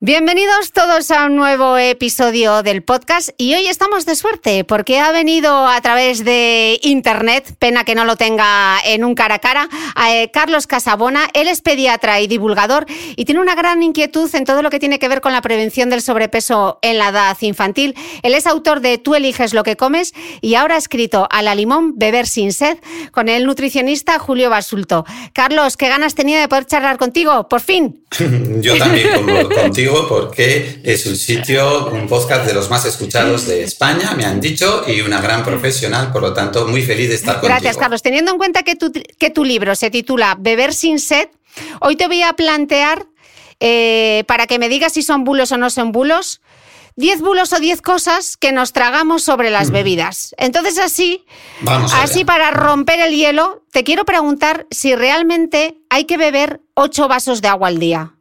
Bienvenidos todos a un nuevo episodio del podcast y hoy estamos de suerte porque ha venido a través de internet, pena que no lo tenga en un cara a cara, eh, Carlos Casabona. Él es pediatra y divulgador y tiene una gran inquietud en todo lo que tiene que ver con la prevención del sobrepeso en la edad infantil. Él es autor de Tú eliges lo que comes y ahora ha escrito A la limón, beber sin sed con el nutricionista Julio Basulto. Carlos, qué ganas tenía de poder charlar contigo, por fin. Yo también como, porque es un sitio, un podcast de los más escuchados de España, me han dicho, y una gran profesional, por lo tanto, muy feliz de estar contigo. Gracias, Carlos. Teniendo en cuenta que tu, que tu libro se titula Beber sin sed, hoy te voy a plantear, eh, para que me digas si son bulos o no son bulos, 10 bulos o 10 cosas que nos tragamos sobre las bebidas. Entonces así, así para romper el hielo, te quiero preguntar si realmente hay que beber 8 vasos de agua al día.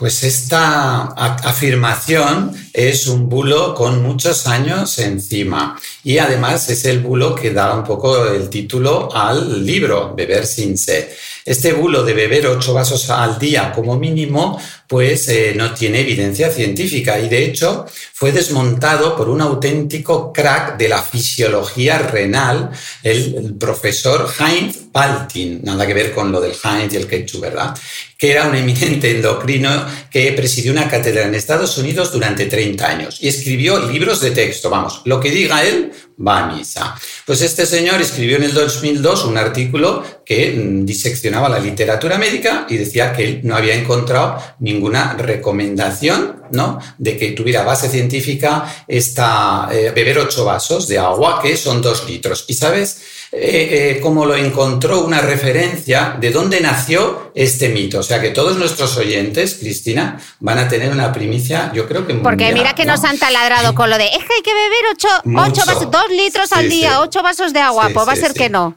Pues esta afirmación es un bulo con muchos años encima y además es el bulo que da un poco el título al libro, Beber sin sed. Este bulo de beber ocho vasos al día como mínimo pues eh, no tiene evidencia científica y de hecho fue desmontado por un auténtico crack de la fisiología renal, el, profesor Heinz Paltin, nada que ver con lo del Heinz y el ketchup, ¿verdad? Que era un eminente endocrino que presidió una cátedra en Estados Unidos durante 30 años y escribió libros de texto, vamos, lo que diga él va a misa. Pues este señor escribió en el 2002 un artículo que mm, diseccionaba la literatura médica y decía que él no había encontrado ninguna recomendación ¿no? de que tuviera base científica esta, eh, beber ocho vasos de agua, que son dos litros. Y sabes eh, eh, cómo lo encontró una referencia de dónde nació este mito. O sea que todos nuestros oyentes, Cristina, van a tener una primicia, yo creo que Porque mira que nos han taladrado con lo de es que hay que beber ocho, ocho vasos, dos litros al día, ocho vasos de agua, pues va a ser que no.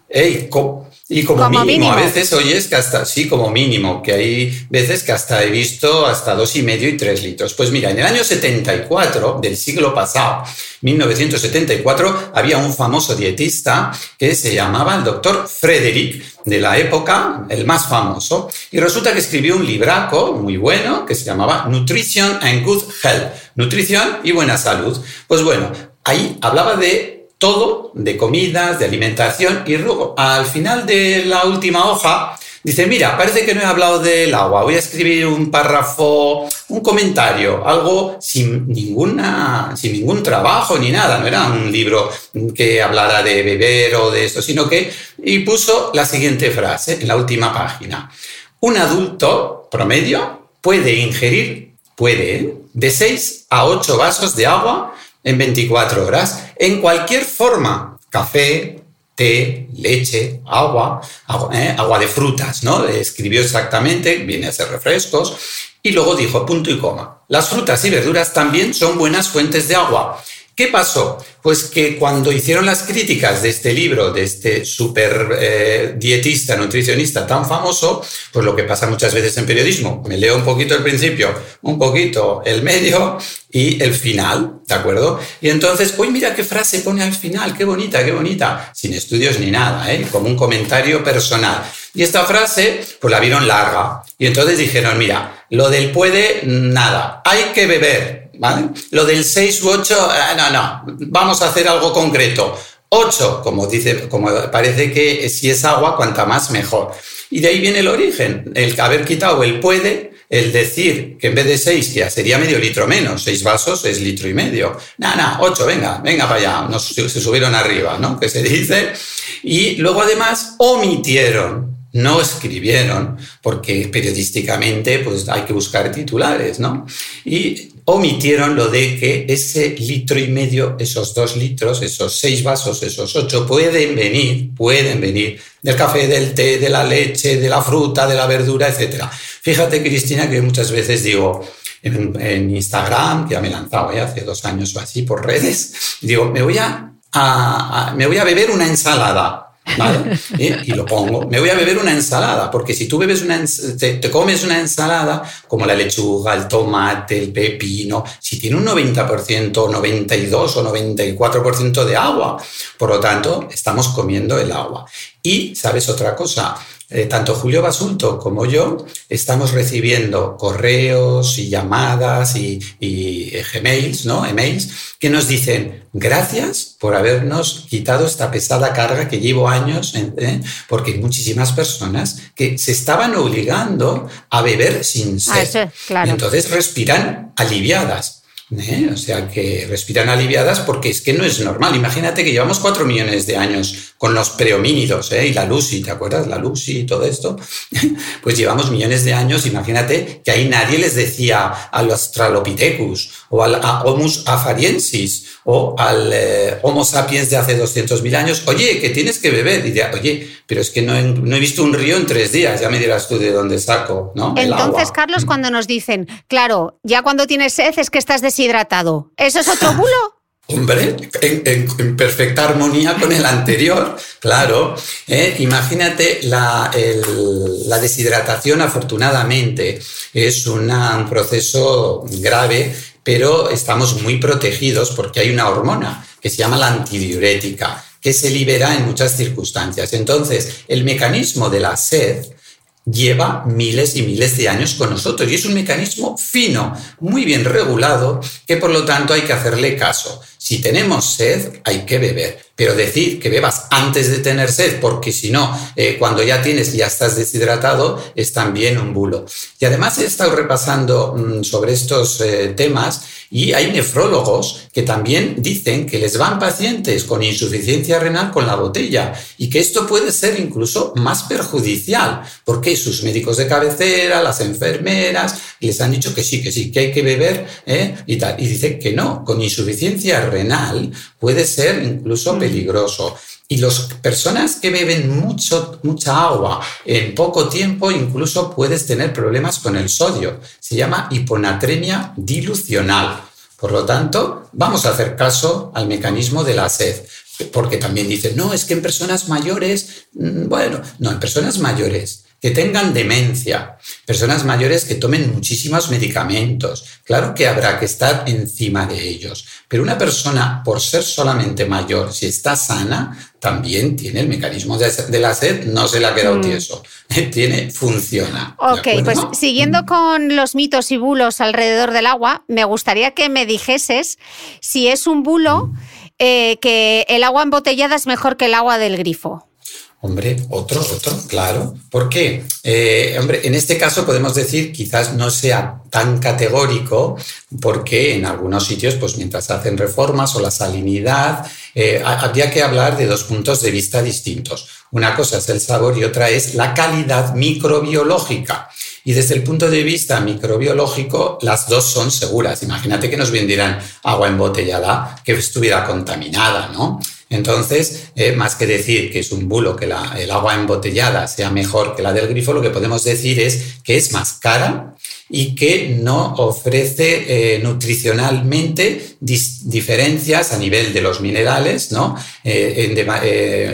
y como, mínimo, a veces oyes que hasta, sí, como mínimo, que hay veces que hasta he visto hasta dos y medio y tres litros. Pues mira, en el año 74 del siglo pasado, 1974, había un famoso dietista que se llamaba el doctor Frederick, de la época, el más famoso, y resulta que escribió un libraco muy bueno que se llamaba Nutrition and Good Health, nutrición y buena salud. Pues bueno, ahí hablaba de todo, de comidas, de alimentación, y luego al final de la última hoja Dice, mira, parece que no he hablado del agua, voy a escribir un párrafo, un comentario, algo sin, ninguna, sin ningún trabajo ni nada, no era un libro que hablara de beber o de esto, sino que, y puso la siguiente frase en la última página. Un adulto promedio puede ingerir, puede, de 6 a 8 vasos de agua en 24 horas, en cualquier forma, café, té, leche, agua, eh, agua, de frutas, ¿no? Escribió exactamente, viene a ser refrescos, y luego dijo punto y coma. Las frutas y verduras también son buenas fuentes de agua. ¿Qué pasó? Pues que cuando hicieron las críticas de este libro, de este super eh, dietista, nutricionista tan famoso, pues lo que pasa muchas veces en periodismo, me leo un poquito el principio, un poquito el medio y el final, ¿de acuerdo? Y entonces, uy, mira qué frase pone al final, qué bonita, qué bonita, sin estudios ni nada, ¿eh? como un comentario personal. Y esta frase, pues la vieron larga. Y entonces dijeron, mira, lo del puede, nada, hay que beber, ¿vale? Lo del 6 u 8, eh, no, no, vamos a hacer algo concreto. 8, como, dice, como parece que si es agua, cuanta más mejor. Y de ahí viene el origen, el haber quitado el puede, el decir que en vez de 6 ya sería medio litro menos, 6 vasos es litro y medio. Nada, nada, 8, venga, venga para allá, Nos, se subieron arriba, ¿no? Que se dice. Y luego además omitieron no escribieron, porque periodísticamente pues, hay que buscar titulares, ¿no? Y omitieron lo de que ese litro y medio, esos dos litros, esos seis vasos, esos ocho, pueden venir, pueden venir del café, del té, de la leche, de la fruta, de la verdura, etc. Fíjate, Cristina, que muchas veces digo, en, Instagram, que ya me he lanzado ¿eh? hace dos años o así por redes, digo, me voy a, me voy a beber una ensalada ¿vale? Y, lo pongo. Me voy a beber una ensalada, porque si tú bebes una, te, te, comes una ensalada, como la lechuga, el tomate, el pepino, si tiene un 90%, 92 o 94% de agua, por lo tanto, estamos comiendo el agua. Y, ¿sabes otra cosa? Eh, tanto Julio Basulto como yo estamos recibiendo correos y llamadas y, y eh, gmails, ¿no? Emails que nos dicen gracias por habernos quitado esta pesada carga que llevo años, ¿eh? porque hay muchísimas personas que se estaban obligando a beber sin ah, sed. y entonces respiran aliviadas. ¿Eh? O sea, que respiran aliviadas porque es que no es normal. Imagínate que llevamos cuatro millones de años con los prehomínidos ¿eh? y la Lucy, ¿te acuerdas? La Lucy y todo esto. pues llevamos millones de años. Imagínate que ahí nadie les decía a los Australopithecus o al, Homus afariensis o al eh, Homo sapiens de hace 200.000 años, oye, que tienes que beber. Y de, oye, pero es que no he, visto un río en tres días, ya me dirás tú de dónde saco, ¿no? Entonces, Carlos, cuando nos dicen, claro, ya cuando tienes sed es que estás deshidratado, ¿eso es otro bulo? Hombre, en, perfecta armonía con el anterior, claro. ¿eh? Imagínate la, la, deshidratación, afortunadamente, es un proceso grave pero estamos muy protegidos porque hay una hormona que se llama la antidiurética, que se libera en muchas circunstancias. Entonces, el mecanismo de la sed lleva miles y miles de años con nosotros y es un mecanismo fino, muy bien regulado, que por lo tanto hay que hacerle caso. Si tenemos sed, hay que beber. Pero decir que bebas antes de tener sed, porque si no, eh, cuando ya tienes, ya estás deshidratado, es también un bulo. Y además he estado repasando mm, sobre estos eh, temas y hay nefrólogos que también dicen que les van pacientes con insuficiencia renal con la botella y que esto puede ser incluso más perjudicial, porque sus médicos de cabecera, las enfermeras, les han dicho que sí, que sí, que hay que beber ¿eh? y tal. Y dicen que no, con insuficiencia renal renal puede ser incluso mm. peligroso. Y las personas que beben mucho, mucha agua en poco tiempo, incluso puedes tener problemas con el sodio. Se llama hiponatremia dilucional. Por lo tanto, vamos a hacer caso al mecanismo de la sed. Porque también dicen, no, es que en personas mayores, mm, bueno, no, en personas mayores que tengan demencia, personas mayores que tomen muchísimos medicamentos. Claro que habrá que estar encima de ellos, pero una persona, por ser solamente mayor, si está sana, también tiene el mecanismo de, la sed, no se le ha quedado mm. tieso, tiene, funciona. Ok, pues siguiendo con los mitos y bulos alrededor del agua, me gustaría que me dijeses si es un bulo eh, que el agua embotellada es mejor que el agua del grifo. Hombre, otro, otro, claro. ¿Por qué? Eh, hombre, en este caso podemos decir quizás no sea tan categórico porque en algunos sitios, pues mientras hacen reformas o la salinidad, eh, habría que hablar de dos puntos de vista distintos. Una cosa es el sabor y otra es la calidad microbiológica. Y desde el punto de vista microbiológico, las dos son seguras. Imagínate que nos vendieran agua embotellada que estuviera contaminada, ¿no? Entonces, eh, más que decir que es un bulo que el agua embotellada sea mejor que la del grifo, lo que podemos decir es que es más cara y que no ofrece eh, nutricionalmente diferencias a nivel de los minerales, ¿no? Eh,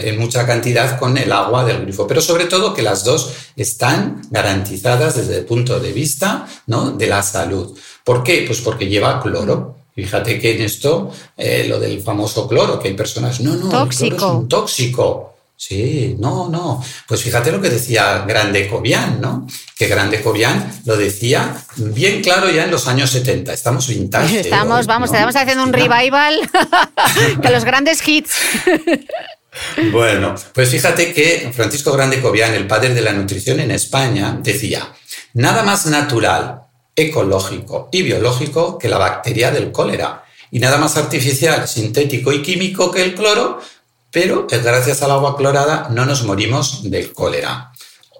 en, mucha cantidad con el agua del grifo. Pero sobre todo que las dos están garantizadas desde el punto de vista ¿no? de la salud. ¿Por qué? Pues porque lleva cloro. Fíjate que en esto, eh, lo del famoso cloro, que hay personas, no, no, tóxico. El cloro es un tóxico. Sí, no, no. Pues fíjate lo que decía Grande Cobian, ¿no? Que Grande Cobian lo decía bien claro ya en los años 70. Estamos vintage. Estamos, vamos, estamos haciendo un revival de los grandes hits. Bueno, pues fíjate que Francisco Grande Cobian, el padre de la nutrición en España, decía, nada más natural, ecológico y biológico que la bacteria del cólera, y nada más artificial, sintético y químico que el cloro, pero gracias al agua clorada no nos morimos del cólera.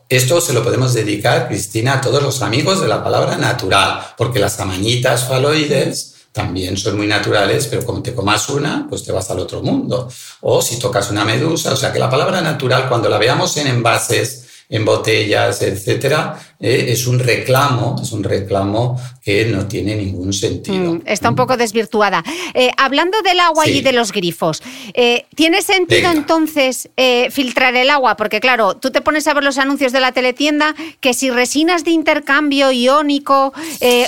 Esto se lo podemos dedicar, Cristina, a todos los amigos de la palabra natural, porque las amañitas faloides también son muy naturales, pero como te comas una, pues te vas al otro mundo. O si tocas una medusa, o sea que la palabra natural, cuando la veamos en envases, en botellas, etcétera, eh, es un reclamo, es un reclamo que no tiene ningún sentido. Mm, está un poco desvirtuada. Eh, hablando del agua y de los grifos, eh, ¿tiene sentido entonces filtrar el agua? Porque claro, tú te pones a ver los anuncios de la teletienda que si resinas de intercambio iónico,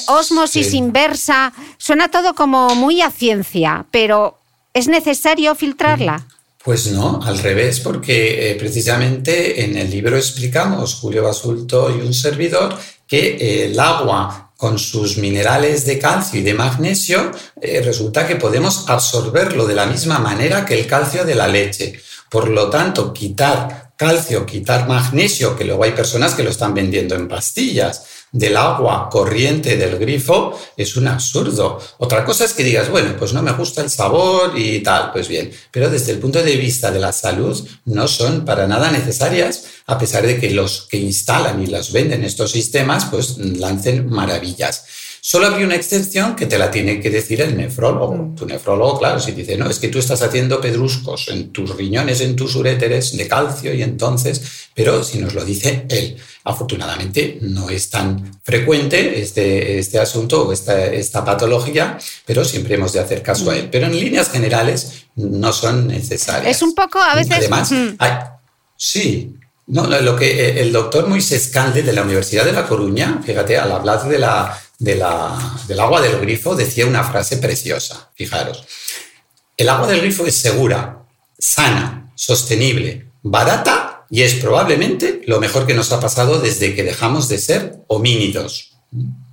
osmosis inversa, suena todo como muy a ciencia, pero ¿es necesario filtrarla? Pues no, al revés, porque eh, precisamente en el libro explicamos, Julio Basulto y un servidor, que eh, el agua con sus minerales de calcio y de magnesio, eh, resulta que podemos absorberlo de la misma manera que el calcio de la leche. Por lo tanto, quitar calcio, quitar magnesio, que luego hay personas que lo están vendiendo en pastillas, del agua corriente del grifo es un absurdo. Otra cosa es que digas, bueno, pues no me gusta el sabor y tal, pues bien, pero desde el punto de vista de la salud no son para nada necesarias, a pesar de que los que instalan y las venden estos sistemas, pues lancen maravillas. Solo habría una excepción que te la tiene que decir el nefrólogo. Mm. Tu nefrólogo, claro, si dice, no, es que tú estás haciendo pedruscos en tus riñones, en tus uréteres de calcio y entonces, pero si nos lo dice él. Afortunadamente no es tan frecuente este, este asunto o esta, esta patología, pero siempre hemos de hacer caso a él. Pero en líneas generales no son necesarias. Es un poco a veces... Además, sí, no, lo que eh, el doctor Moisés Calde de la Universidad de La Coruña, fíjate, al hablar de la del agua del grifo decía una frase preciosa, fijaros. El agua del grifo es segura, sana, sostenible, barata y es probablemente lo mejor que nos ha pasado desde que dejamos de ser homínidos.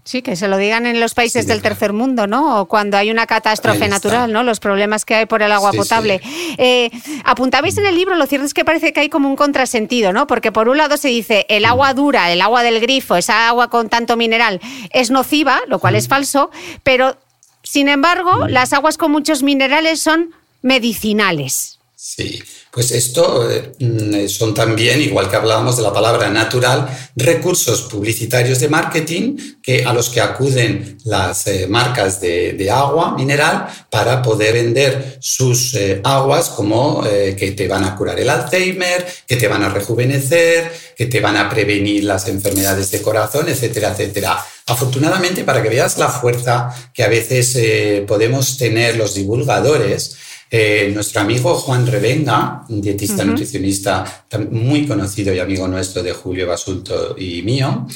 Sí, que se lo digan en los países del tercer mundo, ¿no? O cuando hay una catástrofe natural, ¿no? Los problemas que hay por el agua potable. Eh, apuntabais en el libro, lo cierto es que parece que hay como un contrasentido, ¿no? Porque por un lado se dice el agua dura, el agua del grifo, esa agua con tanto mineral es nociva, lo cual es falso, pero sin embargo, las aguas con muchos minerales son medicinales. Sí. Pues esto eh, mm, son también, igual que hablábamos de la palabra natural, recursos publicitarios de marketing que, a los que acuden las eh, marcas de, agua mineral para poder vender sus eh, aguas como que te van a curar el Alzheimer, que te van a rejuvenecer, que te van a prevenir las enfermedades de corazón, etcétera, etcétera. Afortunadamente, para que veas la fuerza que a veces podemos tener los divulgadores, eh, nuestro amigo Juan Revenga, un dietista nutricionista muy conocido y amigo nuestro de Julio Basulto y mío,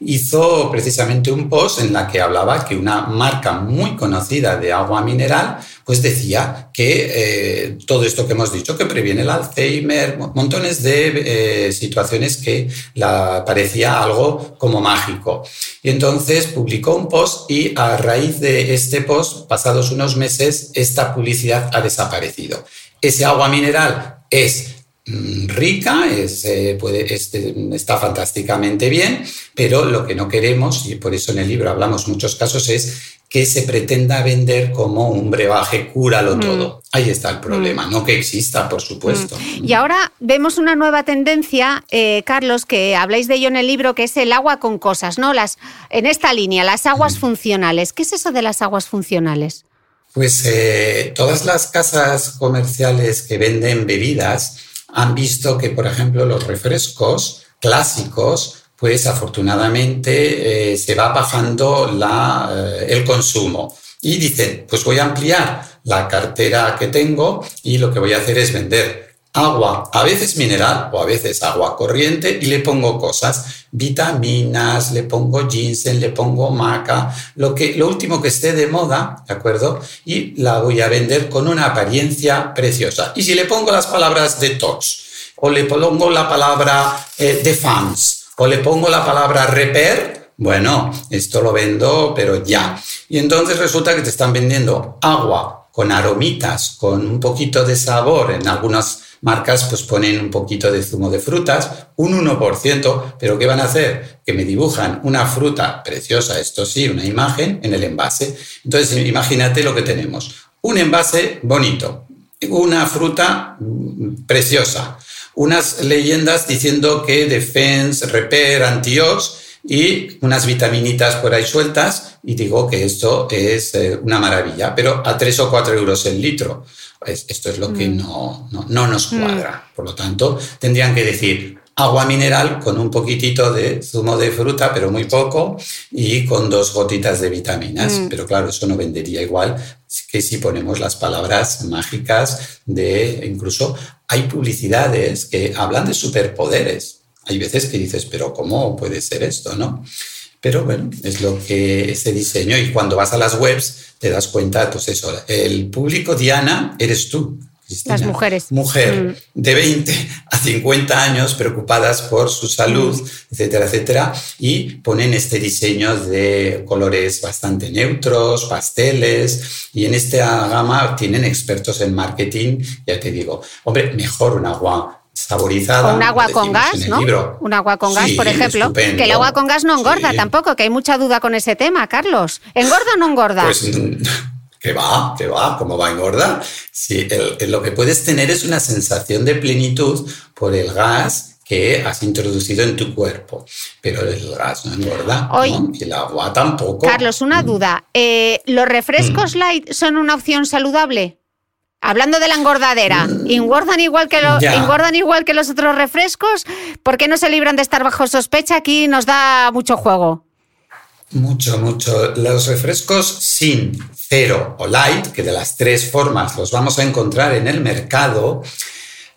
hizo precisamente un post en la que hablaba que una marca muy conocida de agua mineral, pues decía que eh, todo esto que hemos dicho, que previene el Alzheimer, montones de eh, situaciones que la, parecía algo como mágico. Y entonces publicó un post y a raíz de este post, pasados unos meses, esta publicidad ha desaparecido. Ese agua mineral es Mm, rica, eh, está fantásticamente bien, pero lo que no queremos, y por eso en el libro hablamos muchos casos, es que se pretenda vender como un brebaje, cúralo mm. todo. Ahí está el problema, mm. no que exista, por supuesto. Y ahora vemos una nueva tendencia, eh, Carlos, que habláis de ello en el libro, que es el agua con cosas, ¿no? Las, en esta línea, las aguas funcionales. ¿Qué es eso de las aguas funcionales? Pues eh, todas las casas comerciales que venden bebidas, han visto que, por ejemplo, los refrescos clásicos, pues afortunadamente eh, se va bajando la, eh, el consumo. Y dicen, pues voy a ampliar la cartera que tengo y lo que voy a hacer es vender agua, a veces mineral o a veces agua corriente y le pongo cosas, vitaminas, le pongo ginseng, le pongo maca, lo, que, lo último que esté de moda, ¿de acuerdo? Y la voy a vender con una apariencia preciosa. Y si le pongo las palabras detox, o le pongo la palabra eh, defense, o le pongo la palabra repair, bueno, esto lo vendo, pero ya. Y entonces resulta que te están vendiendo agua con aromitas, con un poquito de sabor en algunas marcas pues ponen un poquito de zumo de frutas, un 1%, pero ¿qué van a hacer? Que me dibujan una fruta preciosa, esto sí, una imagen en el envase. Entonces imagínate lo que tenemos. Un envase bonito, una fruta mm, preciosa, unas leyendas diciendo que defense, repair, antiox y unas vitaminitas por ahí sueltas y digo que esto es eh, una maravilla, pero a 3 o 4 euros el litro. esto es lo que mm. no, no, nos mm. cuadra. Por lo tanto, tendrían que decir agua mineral con un poquitito de zumo de fruta, pero muy poco, y con dos gotitas de vitaminas. Mm. Pero claro, eso no vendería igual que si ponemos las palabras mágicas de incluso hay publicidades que hablan de superpoderes hay veces que dices, pero ¿cómo puede ser esto? ¿no? Pero bueno, es lo que se diseño y cuando vas a las webs te das cuenta, pues eso, el público Diana eres tú. Las mujeres. Mujer mm. de 20 a 50 años preocupadas por su salud, mm. etcétera, etcétera, y ponen este diseño de colores bastante neutros, pasteles, y en esta gama tienen expertos en marketing, ya te digo, hombre, mejor un agua saborizada. un agua con gas, ¿no? Un agua con gas, por ejemplo. Que el agua con gas no engorda tampoco, que hay mucha duda con ese tema, Carlos. ¿Engorda o no engorda? Pues que va, que va, ¿cómo va a engordar? Lo que puedes tener es una sensación de plenitud por el gas que has introducido en tu cuerpo. Pero el gas no engorda, y el agua tampoco. Carlos, una mm. duda. Eh, ¿Los refrescos mm. light son una opción saludable? Hablando de la engordadera, ¿engordan igual, que ¿engordan igual que los otros refrescos? ¿Por qué no se libran de estar bajo sospecha? Aquí nos da mucho juego. Mucho, mucho. Los refrescos sin, cero o light, que de las tres formas los vamos a encontrar en el mercado,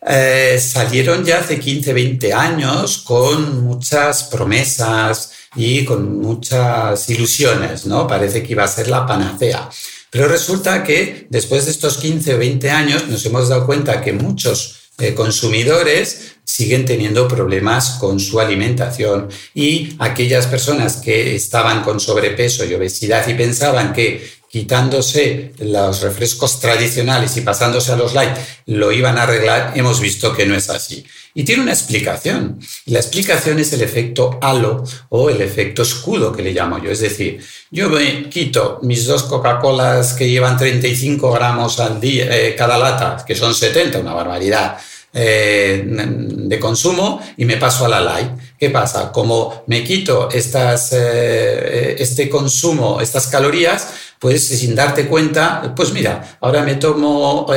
eh, salieron ya hace 15, 20 años con muchas promesas y con muchas ilusiones, ¿no? Parece que iba a ser la panacea. Pero resulta que después de estos 15 o 20 años nos hemos dado cuenta que muchos eh, consumidores siguen teniendo problemas con su alimentación y aquellas personas que estaban con sobrepeso y obesidad y pensaban que quitándose los refrescos tradicionales y pasándose a los light lo iban a arreglar, hemos visto que no es así. Y tiene una explicación. la explicación es el efecto halo o el efecto escudo que le llamo yo. Es decir, yo me quito mis dos Coca-Colas que llevan 35 gramos al día, eh, cada lata, que son 70, una barbaridad eh, de consumo, y me paso a la light. ¿Qué pasa? Como me quito estas, eh, este consumo, estas calorías, pues sin darte cuenta, pues mira, ahora me tomo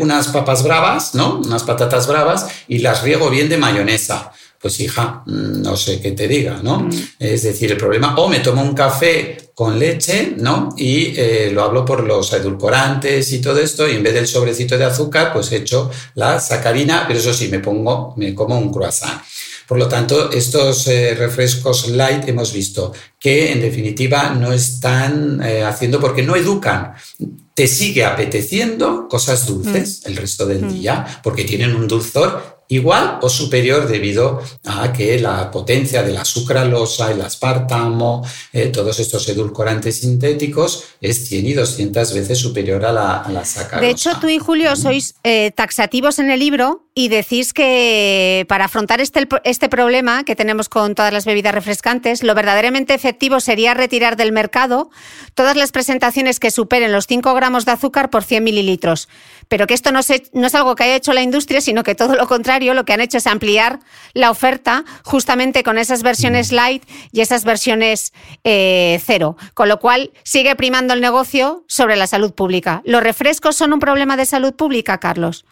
unas papas bravas, ¿no? Unas patatas bravas y las riego bien de mayonesa pues hija, mm, no sé qué te diga, ¿no? Mm. Es decir, el problema, o me tomo un café con leche, ¿no? Y eh, lo hablo por los edulcorantes y todo esto, y en vez del sobrecito de azúcar, pues echo la sacarina, pero eso sí, me pongo, me como un croissant. Por lo tanto, estos eh, refrescos light hemos visto que en definitiva no están eh, haciendo porque no educan. Te sigue apeteciendo cosas dulces mm. el resto del día porque tienen un dulzor igual o superior debido a que la potencia de la sucralosa, el aspartamo, eh, todos estos edulcorantes sintéticos es 100 y 200 veces superior a la, a sacarosa. De hecho, tú y Julio sois eh, taxativos en el libro y decís que para afrontar este, este problema que tenemos con todas las bebidas refrescantes, lo verdaderamente efectivo sería retirar del mercado todas las presentaciones que superen los 5 gramos de azúcar por 100 mililitros. Pero que esto no, no es algo que haya hecho la industria, sino que todo lo contrario lo que han hecho es ampliar la oferta justamente con esas versiones light y esas versiones eh, cero, con lo cual sigue primando el negocio sobre la salud pública. ¿Los refrescos son un problema de salud pública, Carlos?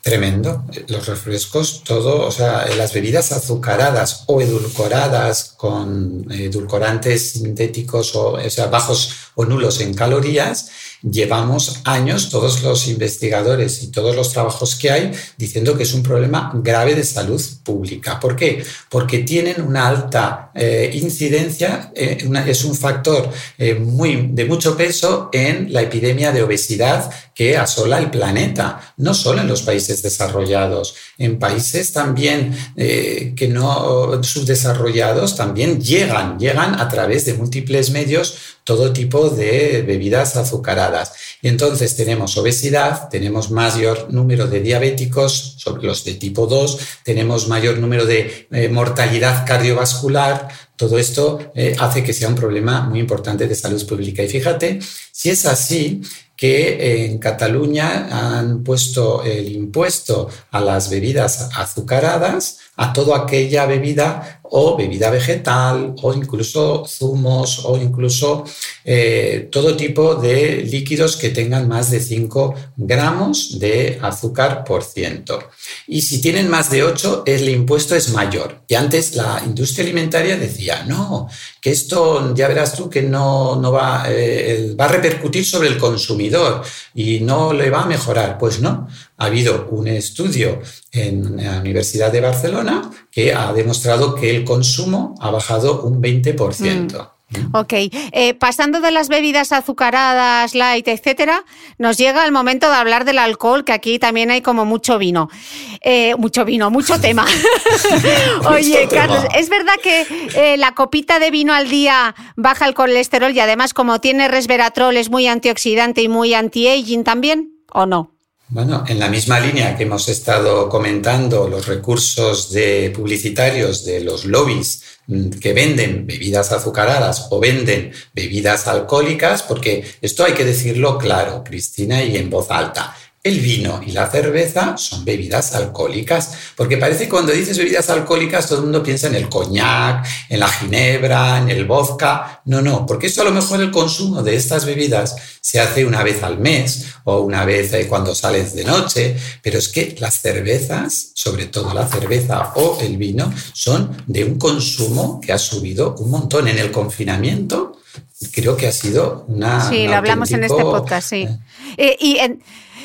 Tremendo. Los refrescos, todo, o sea, las bebidas azucaradas o edulcoradas con edulcorantes sintéticos o, o sea, bajos o nulos en calorías, llevamos años, todos los investigadores y todos los trabajos que hay, diciendo que es un problema grave de salud pública. ¿Por qué? Porque tienen una alta eh, incidencia, eh, es un factor eh, muy, de mucho peso en la epidemia de obesidad que asola el planeta, no solo en los países desarrollados, en países también eh, que no subdesarrollados también llegan, llegan a través de múltiples medios todo tipo de bebidas azucaradas. Y entonces tenemos obesidad, tenemos mayor número de diabéticos, sobre los de tipo 2, tenemos mayor número de eh, mortalidad cardiovascular, todo esto eh, hace que sea un problema muy importante de salud pública. Y fíjate, si es así, que en Cataluña han puesto el impuesto a las bebidas azucaradas, a toda aquella bebida o bebida vegetal o incluso zumos o incluso eh, todo tipo de líquidos que tengan más de 5 gramos de azúcar por ciento. Y si tienen más de 8, el impuesto es mayor. Y antes la industria alimentaria decía, no, que esto ya verás tú que no, no va, eh, va a repercutir sobre el consumidor y no le va a mejorar. Pues no, ha habido un estudio en la Universidad de Barcelona que ha demostrado que el consumo ha bajado un 20%. Ok, eh, pasando de las bebidas azucaradas, light, etcétera, nos llega el momento de hablar del alcohol, que aquí también hay como mucho vino. Eh, mucho vino, mucho tema. Oye, Carlos, ¿es verdad que eh, la copita de vino al día baja el colesterol y además, como tiene resveratrol, es muy antioxidante y muy anti-aging también? ¿O no? Bueno, en la misma línea que hemos estado comentando los recursos de publicitarios de los lobbies mm, que venden bebidas azucaradas o venden bebidas alcohólicas, porque esto hay que decirlo claro, Cristina, y en voz alta. El vino y la cerveza son bebidas alcohólicas, porque parece que cuando dices bebidas alcohólicas todo el mundo piensa en el coñac, en la ginebra, en el vodka. No, no, porque eso a lo mejor el consumo de estas bebidas se hace una vez al mes o una vez eh, cuando sales de noche, pero es que las cervezas, sobre todo la cerveza o el vino, son de un consumo que ha subido un montón en el confinamiento. Creo que ha sido una... Sí, lo hablamos en este podcast, sí. Eh, y en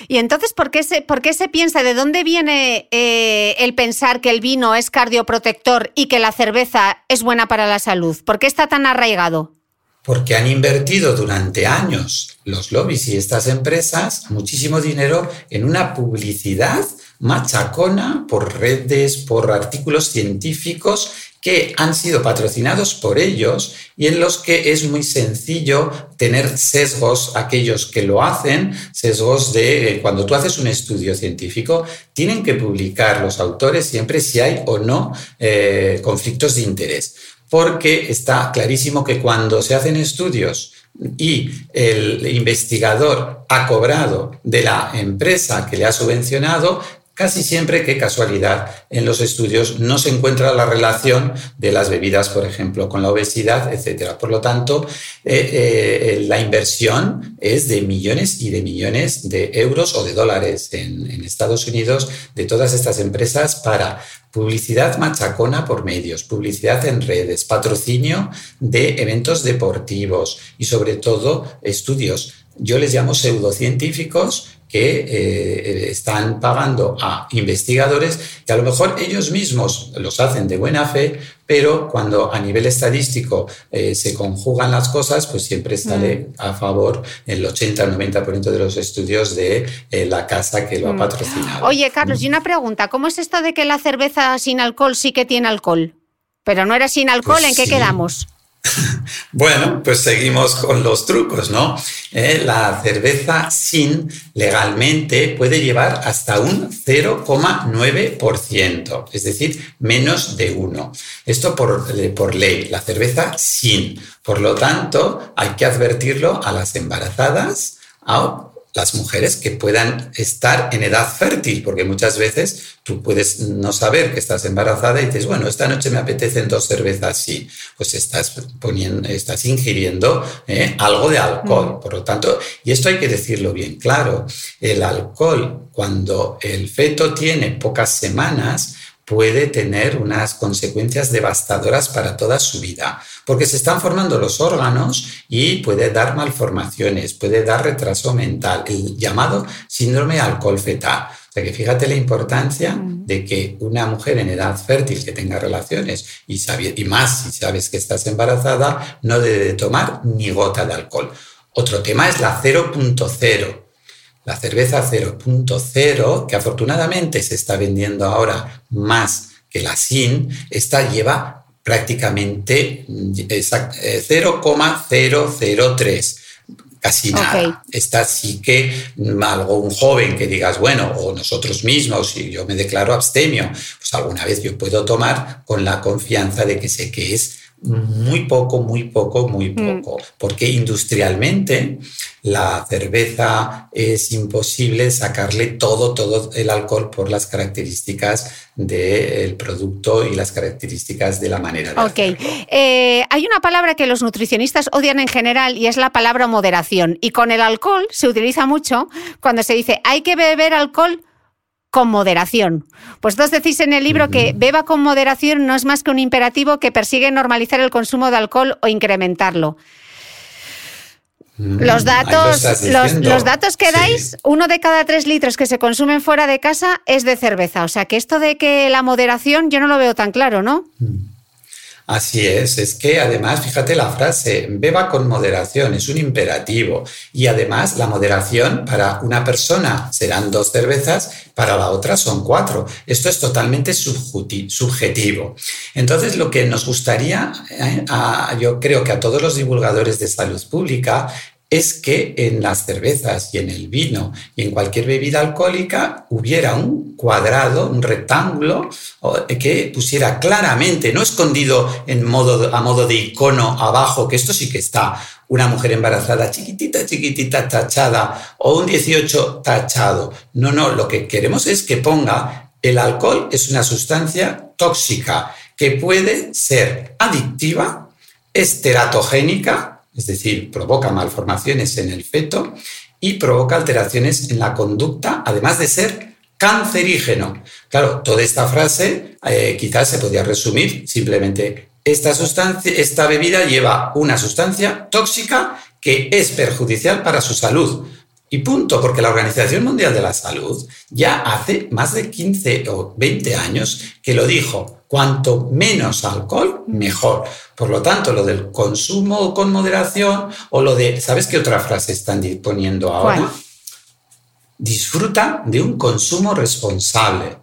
y entonces, ¿por qué se, por qué se piensa, de dónde viene eh, el pensar que el vino es cardioprotector y que la cerveza es buena para la salud? ¿Por qué está tan arraigado? Porque han invertido durante años los lobbies y estas empresas muchísimo dinero en una publicidad machacona por redes, por artículos científicos que han sido patrocinados por ellos y en los que es muy sencillo tener sesgos, aquellos que lo hacen, sesgos de eh, cuando tú haces un estudio científico, tienen que publicar los autores siempre si hay o no eh, conflictos de interés, porque está clarísimo que cuando se hacen estudios y el investigador ha cobrado de la empresa que le ha subvencionado, Casi siempre, qué casualidad, en los estudios no se encuentra la relación de las bebidas, por ejemplo, con la obesidad, etc. Por lo tanto, eh, eh, la inversión es de millones y de millones de euros o de dólares en, en Estados Unidos de todas estas empresas para publicidad machacona por medios, publicidad en redes, patrocinio de eventos deportivos y sobre todo estudios. Yo les llamo pseudocientíficos que eh, están pagando a investigadores que a lo mejor ellos mismos los hacen de buena fe, pero cuando a nivel estadístico eh, se conjugan las cosas, pues siempre sale mm. a favor el 80-90% de los estudios de eh, la casa que lo ha mm. patrocinado. Oye, Carlos, y una pregunta, ¿cómo es esto de que la cerveza sin alcohol sí que tiene alcohol? Pero no era sin alcohol, pues ¿en qué quedamos? Bueno, pues seguimos con los trucos, ¿no? Eh, la cerveza sin legalmente puede llevar hasta un 0,9%, es decir, menos de uno. Esto por, eh, por ley, la cerveza sin. Por lo tanto, hay que advertirlo a las embarazadas, las mujeres que puedan estar en edad fértil, porque muchas veces tú puedes no saber que estás embarazada y dices, bueno, esta noche me apetecen dos cervezas, sí, pues estás poniendo, estás ingiriendo eh, algo de alcohol. Mm. Por lo tanto, y esto hay que decirlo bien claro, el alcohol, cuando el feto tiene pocas semanas, puede tener unas consecuencias devastadoras para toda su vida, porque se están formando los órganos y puede dar malformaciones, puede dar retraso mental, el llamado síndrome alcohol fetal. O sea que fíjate la importancia de que una mujer en edad fértil que tenga relaciones y, y más si sabes que estás embarazada, no debe tomar ni gota de alcohol. Otro tema es la 0.0 La cerveza 0.0, que afortunadamente se está vendiendo ahora más que la sin, esta lleva prácticamente 0,003 casi nada. Esta sí que algo, un joven que digas, bueno, o nosotros mismos, si yo me declaro abstemio, pues alguna vez yo puedo tomar con la confianza de que sé que es muy poco, muy poco, muy mm. poco, porque industrialmente la cerveza es imposible sacarle todo, todo el alcohol por las características del producto y las características de la manera de Ok. Eh, hay una palabra que los nutricionistas odian en general y es la palabra moderación. Y con el alcohol se utiliza mucho cuando se dice hay que beber alcohol con moderación. Pues vos decís en el libro que beba con moderación no es más que un imperativo que persigue normalizar el consumo de alcohol o incrementarlo. Mm, los datos, los, datos que dais, uno de cada tres litros que se consumen fuera de casa es de cerveza. O sea que esto de que la moderación yo no lo veo tan claro, ¿no? Mm. Así es, es que además, fíjate la frase, beba con moderación, es un imperativo. Y además la moderación para una persona serán dos cervezas, para la otra son cuatro. Esto es totalmente subjetivo. Entonces, lo que nos gustaría, eh, yo creo que a todos los divulgadores de salud pública, es que en las cervezas y en el vino y en cualquier bebida alcohólica hubiera un cuadrado, un rectángulo que pusiera claramente, no escondido a modo de icono abajo, que esto sí que está, una mujer embarazada chiquitita, chiquitita, tachada, o un 18 tachado. No, no, lo que queremos es que ponga el alcohol es una sustancia tóxica que puede ser adictiva, esteratogénica, es decir, provoca malformaciones en el feto y provoca alteraciones en la conducta, además de ser cancerígeno. Claro, toda esta frase eh, quizás se podría resumir simplemente, esta, sustancia, esta bebida lleva una sustancia tóxica que es perjudicial para su salud. Y punto, porque la Organización Mundial de la Salud ya hace más de 15 o 20 años que lo dijo, cuanto menos alcohol, mejor. Por lo tanto, lo del consumo con moderación o lo de, ¿sabes qué otra frase están poniendo ahora? Disfruta de un consumo responsable.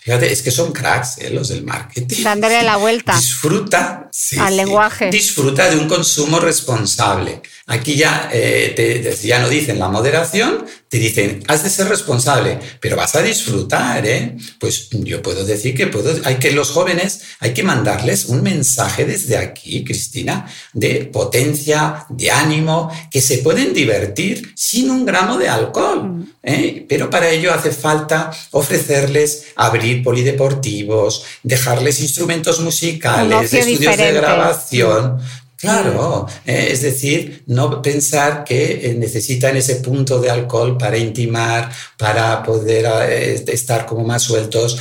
Fíjate, es que son cracks ¿eh? los del marketing. Dándole la vuelta. Disfruta al lenguaje. Disfruta de un consumo responsable. Aquí ya, eh, ya no dicen la moderación, te dicen, has de ser responsable, pero vas a disfrutar, ¿eh? Pues yo puedo decir que puedo, hay que los jóvenes, hay que mandarles un mensaje desde aquí, Cristina, de potencia, de ánimo, que se pueden divertir sin un gramo de alcohol. Mm. ¿eh? Pero para ello hace falta ofrecerles abrir polideportivos, dejarles instrumentos musicales, estudios de grabación, Claro, eh, es decir, no pensar que eh, necesitan ese punto de alcohol para intimar, para poder eh, estar como más sueltos,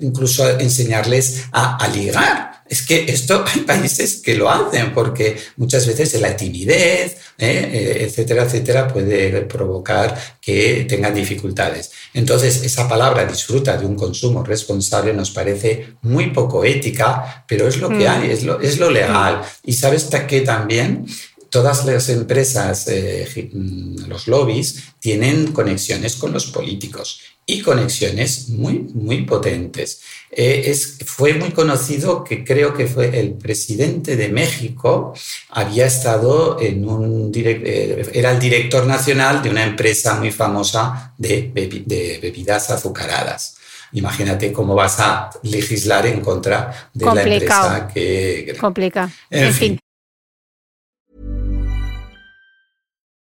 incluso enseñarles a, a ligar es que esto hay países que lo hacen porque muchas veces la timidez, ¿eh? Eh, etcétera, etcétera, puede provocar que tengan dificultades. Entonces, esa palabra disfruta de un consumo responsable nos parece muy poco ética, pero es lo que mm. hay, es lo, es lo legal. Y sabes que también todas las empresas, eh, mm, los lobbies, tienen conexiones con los políticos y conexiones muy, muy potentes. Eh, es, fue muy conocido que creo que fue el presidente de México, había estado en un, eh, era el director nacional de una empresa muy famosa de, de bebidas azucaradas. Imagínate cómo vas a legislar en contra de la empresa que... Complica. En, fin.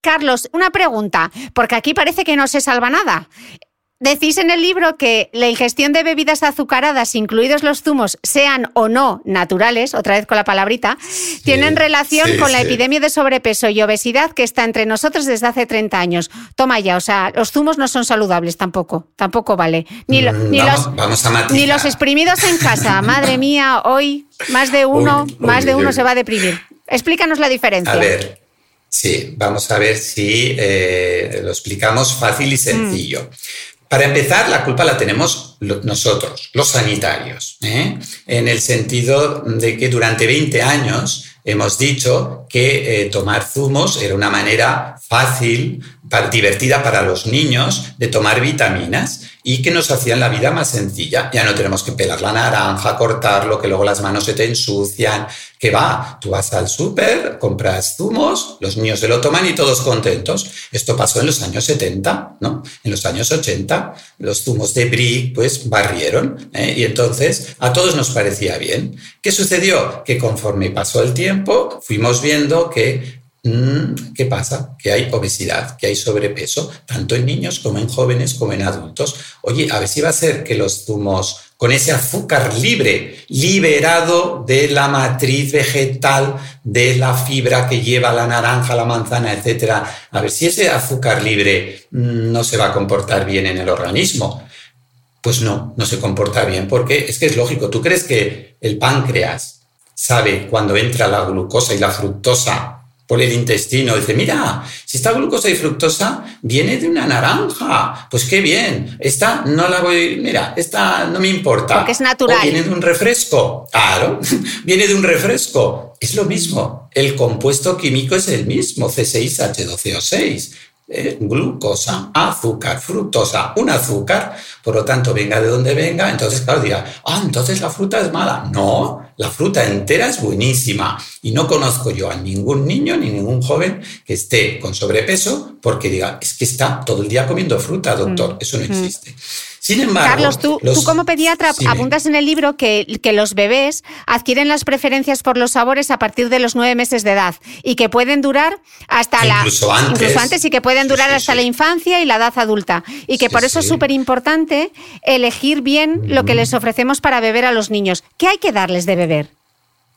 Carlos, una pregunta, porque aquí parece que no se salva nada. Decís en el libro que la ingestión de bebidas azucaradas, incluidos los zumos, sean o no naturales, otra vez con la palabrita, tienen relación con la epidemia de sobrepeso y obesidad que está entre nosotros desde hace 30 años. Toma ya, o sea, los zumos no son saludables tampoco, tampoco vale. Ni, mm, los, ni los exprimidos en casa. Madre mía, hoy más de uno, más de uno se va a deprimir. Explícanos la diferencia. A ver, sí, vamos a ver si eh, lo explicamos fácil y sencillo. Mm. Para empezar, la culpa la tenemos nosotros, los sanitarios, ¿eh? en el sentido de que durante 20 años hemos dicho que eh, tomar zumos era una manera fácil, divertida para los niños de tomar vitaminas y que nos hacían la vida más sencilla. Ya no tenemos que pelar la naranja, cortarlo, que luego las manos se te ensucian, que va, tú vas al súper, compras zumos, los niños se lo toman y todos contentos. Esto pasó en los años 70, ¿no? En los años 80 los zumos de Brie pues barrieron ¿eh? y entonces a todos nos parecía bien. ¿Qué sucedió? Que conforme pasó el tiempo fuimos viendo que ¿Qué pasa? Que hay obesidad, que hay sobrepeso, tanto en niños como en jóvenes como en adultos. Oye, a ver si va a ser que los zumos con ese azúcar libre, liberado de la matriz vegetal, de la fibra que lleva la naranja, la manzana, etcétera, a ver si ese azúcar libre mm, no se va a comportar bien en el organismo. Pues no, no se comporta bien, porque es que es lógico. ¿Tú crees que el páncreas sabe cuando entra la glucosa y la fructosa por el intestino. Dice, mira, si esta glucosa y fructosa viene de una naranja, pues qué bien. Esta no la voy, mira, esta no me importa. Porque es natural. viene de un refresco. Claro, viene de un refresco. Es lo mismo. El compuesto químico es el mismo, C6H12O6. Eh, glucosa, azúcar, fructosa, un azúcar, por lo tanto, venga de donde venga, entonces, claro, dirá, ah, entonces la fruta es mala. No, la fruta entera es buenísima y no conozco yo a ningún niño ni ningún joven que esté con sobrepeso porque diga, es que está todo el día comiendo fruta, doctor. Mm, Eso no mm. existe. Sin embargo, Carlos, tú, como pediatra apuntas en el libro que, que, los bebés adquieren las preferencias por los sabores a partir de los nueve meses de edad y que pueden durar hasta la incluso antes, incluso antes y que pueden durar hasta la infancia y la edad adulta y que por eso es súper importante elegir bien lo que les ofrecemos para beber a los niños. ¿Qué hay que darles de beber?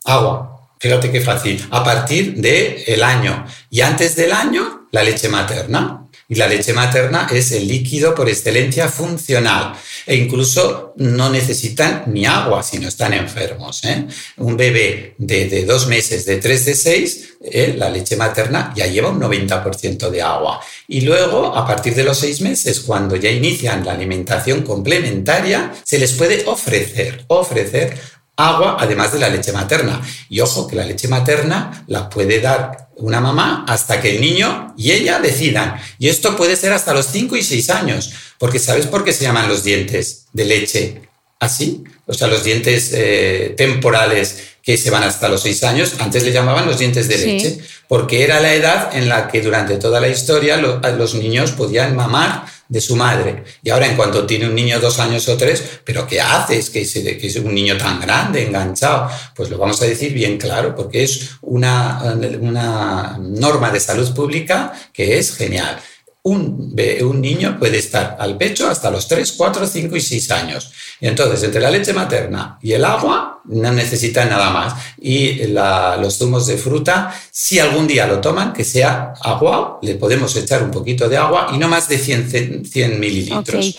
Agua. Fíjate qué fácil. A partir del el año y antes del año, la leche materna. Y la leche materna es el líquido por excelencia funcional e incluso no necesitan ni agua si no están enfermos. ¿eh? Un bebé de, dos meses, de tres, de seis, ¿eh? la leche materna ya lleva un 90% de agua. Y luego, a partir de los seis meses, cuando ya inician la alimentación complementaria, se les puede ofrecer, ofrecer agua además de la leche materna. Y ojo que la leche materna la puede dar una mamá hasta que el niño y ella decidan. Y esto puede ser hasta los 5 y 6 años, porque ¿sabes por qué se llaman los dientes de leche así? O sea, los dientes eh, temporales que se van hasta los 6 años, antes le llamaban los dientes de leche, porque era la edad en la que durante toda la historia los niños podían mamar de su madre. Y ahora en cuanto tiene un niño dos años o tres, ¿pero qué haces? Que es, que es un niño tan grande, enganchado. Pues lo vamos a decir bien claro, porque es una, una norma de salud pública que es genial. Un, un, niño puede estar al pecho hasta los 3, 4, 5 y 6 años. Y entonces, entre la leche materna y el agua, no necesitan nada más. Y los zumos de fruta, si algún día lo toman, que sea agua, le podemos echar un poquito de agua y no más de 100, 100 mililitros.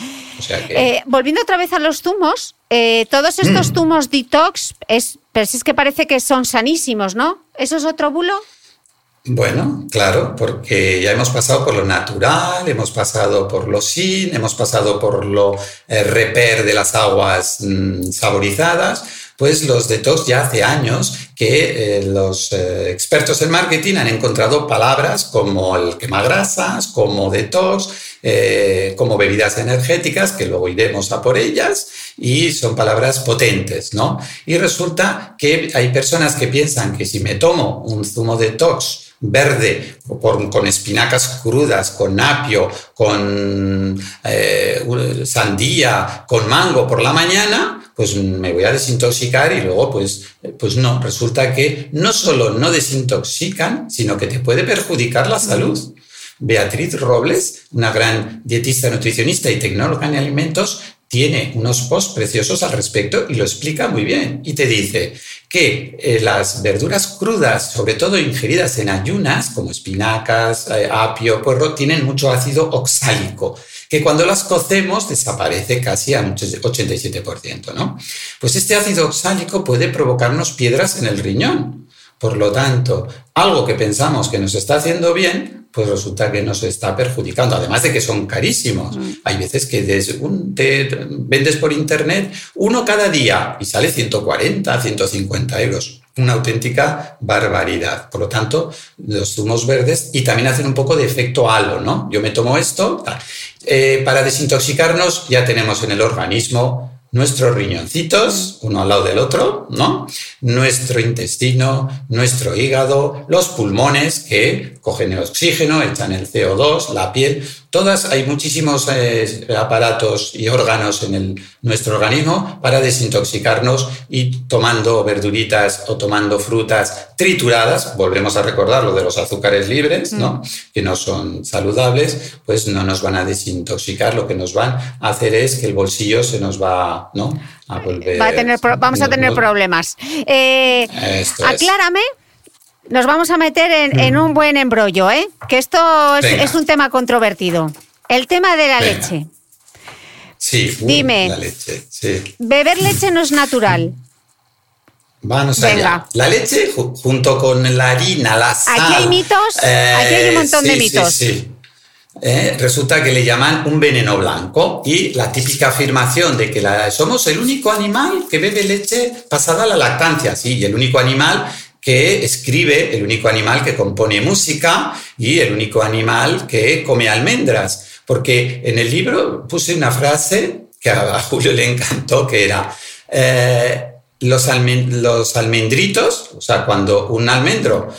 Eh, volviendo otra vez a los zumos, eh, todos estos mm. zumos detox, es, pero si es que parece que son sanísimos, ¿no? ¿Eso es otro bulo? Bueno, claro, porque ya hemos pasado por lo natural, hemos pasado por lo sin, hemos pasado por lo eh, reper de las aguas mm, saborizadas. pues los detox ya hace años que eh, los eh, expertos en marketing han encontrado palabras como el quemagrasas, como detox, eh, como bebidas energéticas, que luego iremos a por ellas, y son palabras potentes, ¿no? Y resulta que hay personas que piensan que si me tomo un zumo detox verde, con, espinacas crudas, con apio, con eh, sandía, con mango por la mañana, pues me voy a desintoxicar y luego pues, pues no, resulta que no solo no desintoxican, sino que te puede perjudicar la salud. Beatriz Robles, una gran dietista, nutricionista y tecnóloga en alimentos, tiene unos posts preciosos al respecto y lo explica muy bien. Y te dice que eh, las verduras crudas, sobre todo ingeridas en ayunas, como espinacas, eh, apio, puerro, tienen mucho ácido oxálico, que cuando las cocemos desaparece casi a un 87%, ¿no? Pues este ácido oxálico puede provocarnos piedras en el riñón. Por lo tanto, algo que pensamos que nos está haciendo bien, pues resulta que nos está perjudicando, además de que son carísimos. Mm. Hay veces que te vendes por internet uno cada día y sale 140, 150 euros. Una auténtica barbaridad. Por lo tanto, los zumos verdes y también hacen un poco de efecto halo, ¿no? Yo me tomo esto. Eh, para desintoxicarnos ya tenemos en el organismo nuestros riñoncitos, uno al lado del otro, ¿no? Nuestro intestino, nuestro hígado, los pulmones que cogen el oxígeno, echan el CO2, la piel, todas, hay muchísimos eh, aparatos y órganos en nuestro organismo para desintoxicarnos y tomando verduritas o tomando frutas trituradas, volvemos a recordar lo de los azúcares libres, ¿no? Mm. que no son saludables, pues no nos van a desintoxicar, lo que nos van a hacer es que el bolsillo se nos va ¿no? a volver... vamos a tener problemas. Eh, aclárame nos vamos a meter en, un buen embrollo, ¿eh? Que esto es, un tema controvertido. El tema de la leche. Sí, dime. La leche, sí. Beber leche no es natural. Vamos allá. La leche junto con la harina, la sal. Aquí hay mitos, aquí hay un montón de mitos. Sí, sí. Eh, resulta que le llaman un veneno blanco y la típica afirmación de que la, somos el único animal que bebe leche pasada la lactancia, sí, y el único animal que escribe, el único animal que compone música y el único animal que come almendras. Porque en el libro puse una frase que a Julio le encantó, que era, eh, los, los almendritos, o sea, cuando un almendro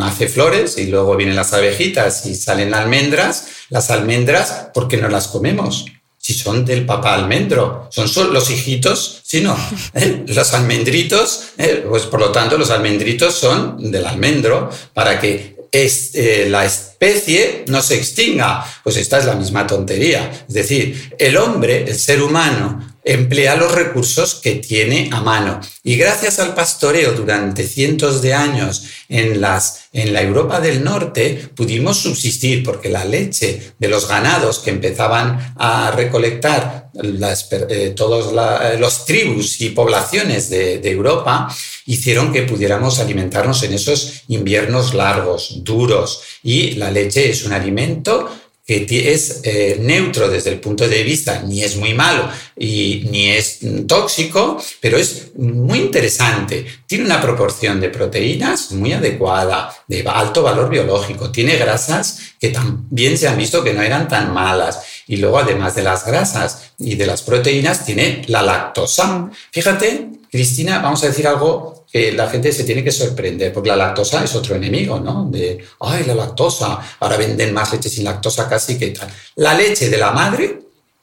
hace flores y luego vienen las abejitas y salen almendras, las almendras, ¿por qué no las comemos? Si son del papá almendro, son los hijitos, si no, ¿eh? los almendritos, ¿eh? pues por lo tanto los almendritos son del almendro para que eh, la especie no se extinga. Pues esta es la misma tontería. Es decir, el hombre, el ser humano, emplea los recursos que tiene a mano. Y gracias al pastoreo durante cientos de años en, las, en la Europa del Norte pudimos subsistir porque la leche de los ganados que empezaban a recolectar eh, todos los tribus y poblaciones de, de Europa hicieron que pudiéramos alimentarnos en esos inviernos largos, duros. Y la leche es un alimento que es eh, neutro desde el punto de vista, ni es muy malo y ni es tóxico, pero es muy interesante. Tiene una proporción de proteínas muy adecuada, de alto valor biológico. Tiene grasas que también se han visto que no eran tan malas. Y luego, además de las grasas y de las proteínas, tiene la lactosa. Fíjate, Cristina, vamos a decir algo la gente se tiene que sorprender, porque la lactosa es otro enemigo, ¿no? De, ay, la lactosa, ahora venden más leche sin lactosa casi que tal. La leche de la madre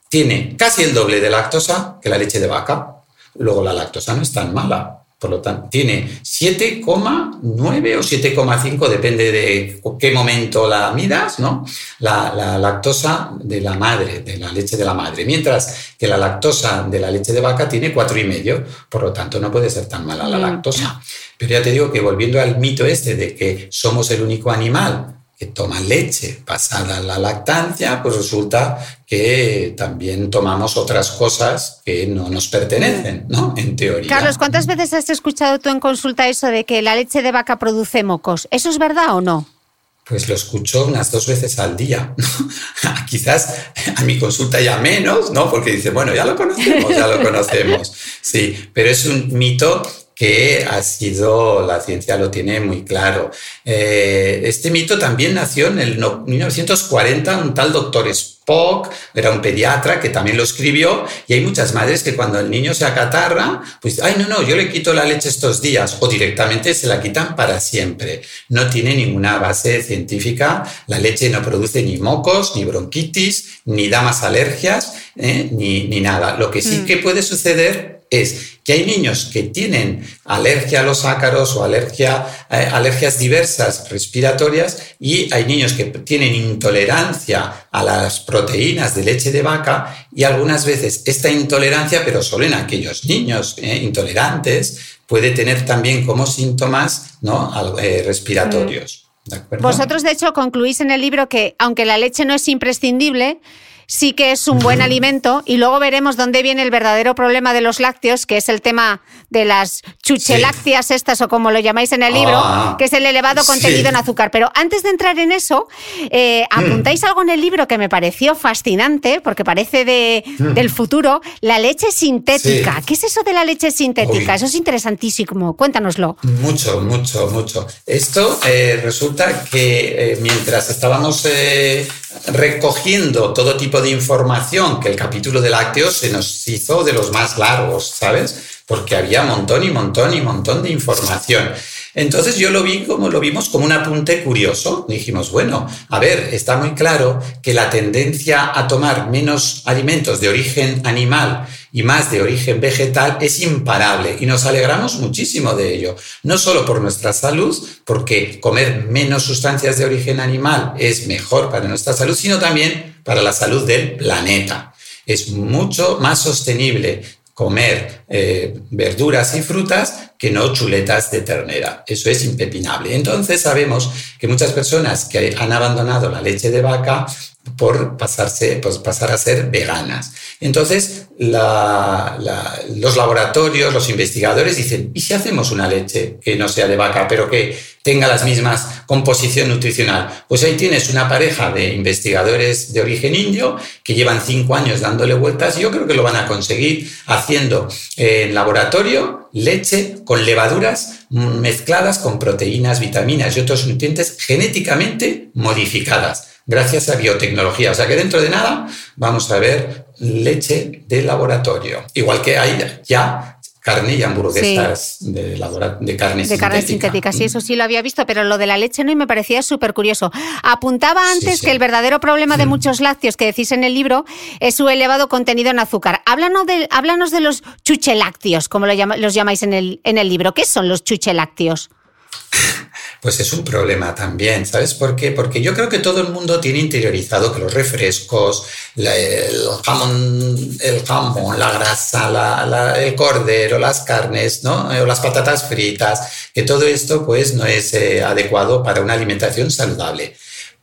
tiene casi el doble de lactosa que la leche de vaca. Luego la lactosa no es tan mala. Por lo tanto, tiene 7,9 o 7,5, depende de qué momento la midas, ¿no? La, lactosa de la madre, de la leche de la madre. Mientras que la lactosa de la leche de vaca tiene 4,5. Por lo tanto, no puede ser tan mala la mm. lactosa. Pero ya te digo que volviendo al mito este de que somos el único animal que toma leche pasada la lactancia, pues resulta que también tomamos otras cosas que no nos pertenecen, ¿no? En teoría. Carlos, ¿cuántas veces has escuchado tú en consulta eso de que la leche de vaca produce mocos? ¿Eso es verdad o no? Pues lo escucho unas dos veces al día. Quizás a mi consulta ya menos, ¿no? Porque dice, bueno, ya lo conocemos, ya lo conocemos. Sí, pero es un mito que ha sido, la ciencia lo tiene muy claro. Eh, este mito también nació en el 1940, un tal doctor Spock, era un pediatra que también lo escribió, y hay muchas madres que cuando el niño se acatarra, pues, ay, no, no, yo le quito la leche estos días, o directamente se la quitan para siempre. No tiene ninguna base científica, la leche no produce ni mocos, ni bronquitis, ni da más alergias, eh, ni, ni, nada. Lo que sí mm. que puede suceder es que hay niños que tienen alergia a los ácaros o alergia, eh, alergias diversas respiratorias y hay niños que tienen intolerancia a las proteínas de leche de vaca y algunas veces esta intolerancia, pero solo en aquellos niños eh, intolerantes, puede tener también como síntomas. Eh, respiratorios. Vosotros, de hecho, concluís en el libro que aunque la leche no es imprescindible, sí que es un buen alimento y luego veremos dónde viene el verdadero problema de los lácteos, que es el tema de las chuchelácteas estas o como lo llamáis en el libro, ah, que es el elevado contenido en azúcar. Pero antes de entrar en eso, eh, mm. apuntáis algo en el libro que me pareció fascinante, porque parece de, mm. del futuro, la leche sintética. ¿Qué es eso de la leche sintética? Eso es interesantísimo. Cuéntanoslo. Mucho, mucho, mucho. Esto eh, resulta que eh, mientras estábamos recogiendo todo tipo de información, que el capítulo de lácteos se nos hizo de los más largos, ¿sabes? Porque había montón y montón y montón de información. Entonces yo lo vi como lo vimos como un apunte curioso. Dijimos, bueno, a ver, está muy claro que la tendencia a tomar menos alimentos de origen animal y más de origen vegetal es imparable y nos alegramos muchísimo de ello. No solo por nuestra salud, porque comer menos sustancias de origen animal es mejor para nuestra salud, sino también para la salud del planeta. Es mucho más sostenible comer eh, verduras y frutas que no chuletas de ternera. Eso es impepinable. Entonces sabemos que muchas personas que han abandonado la leche de vaca por pasarse, pues pasar a ser veganas. Entonces, los laboratorios, los investigadores dicen, ¿y si hacemos una leche que no sea de vaca, pero que tenga las mismas composición nutricional? Pues ahí tienes una pareja de investigadores de origen indio que llevan cinco años dándole vueltas y yo creo que lo van a conseguir haciendo en laboratorio leche con levaduras mezcladas con proteínas, vitaminas y otros nutrientes genéticamente modificadas gracias a biotecnología. O sea que dentro de nada vamos a ver leche de laboratorio. Igual que hay ya carne y hamburguesas de, de, carne de carne sintética. Sí, eso sí lo había visto, pero lo de la leche no y me parecía súper curioso. Apuntaba antes que el verdadero problema de mm. muchos lácteos que decís en el libro es su elevado contenido en azúcar. Háblanos de, háblanos de los chuchelácteos, como lo los llamáis en el, en el libro. ¿Qué son los chuchelácteos? pues es un problema también. ¿Sabes por qué? Porque yo creo que todo el mundo tiene interiorizado que los refrescos, el jamón, el jamón, la grasa, el cordero, las carnes, ¿no? O las patatas fritas, que todo esto pues no es eh, adecuado para una alimentación saludable.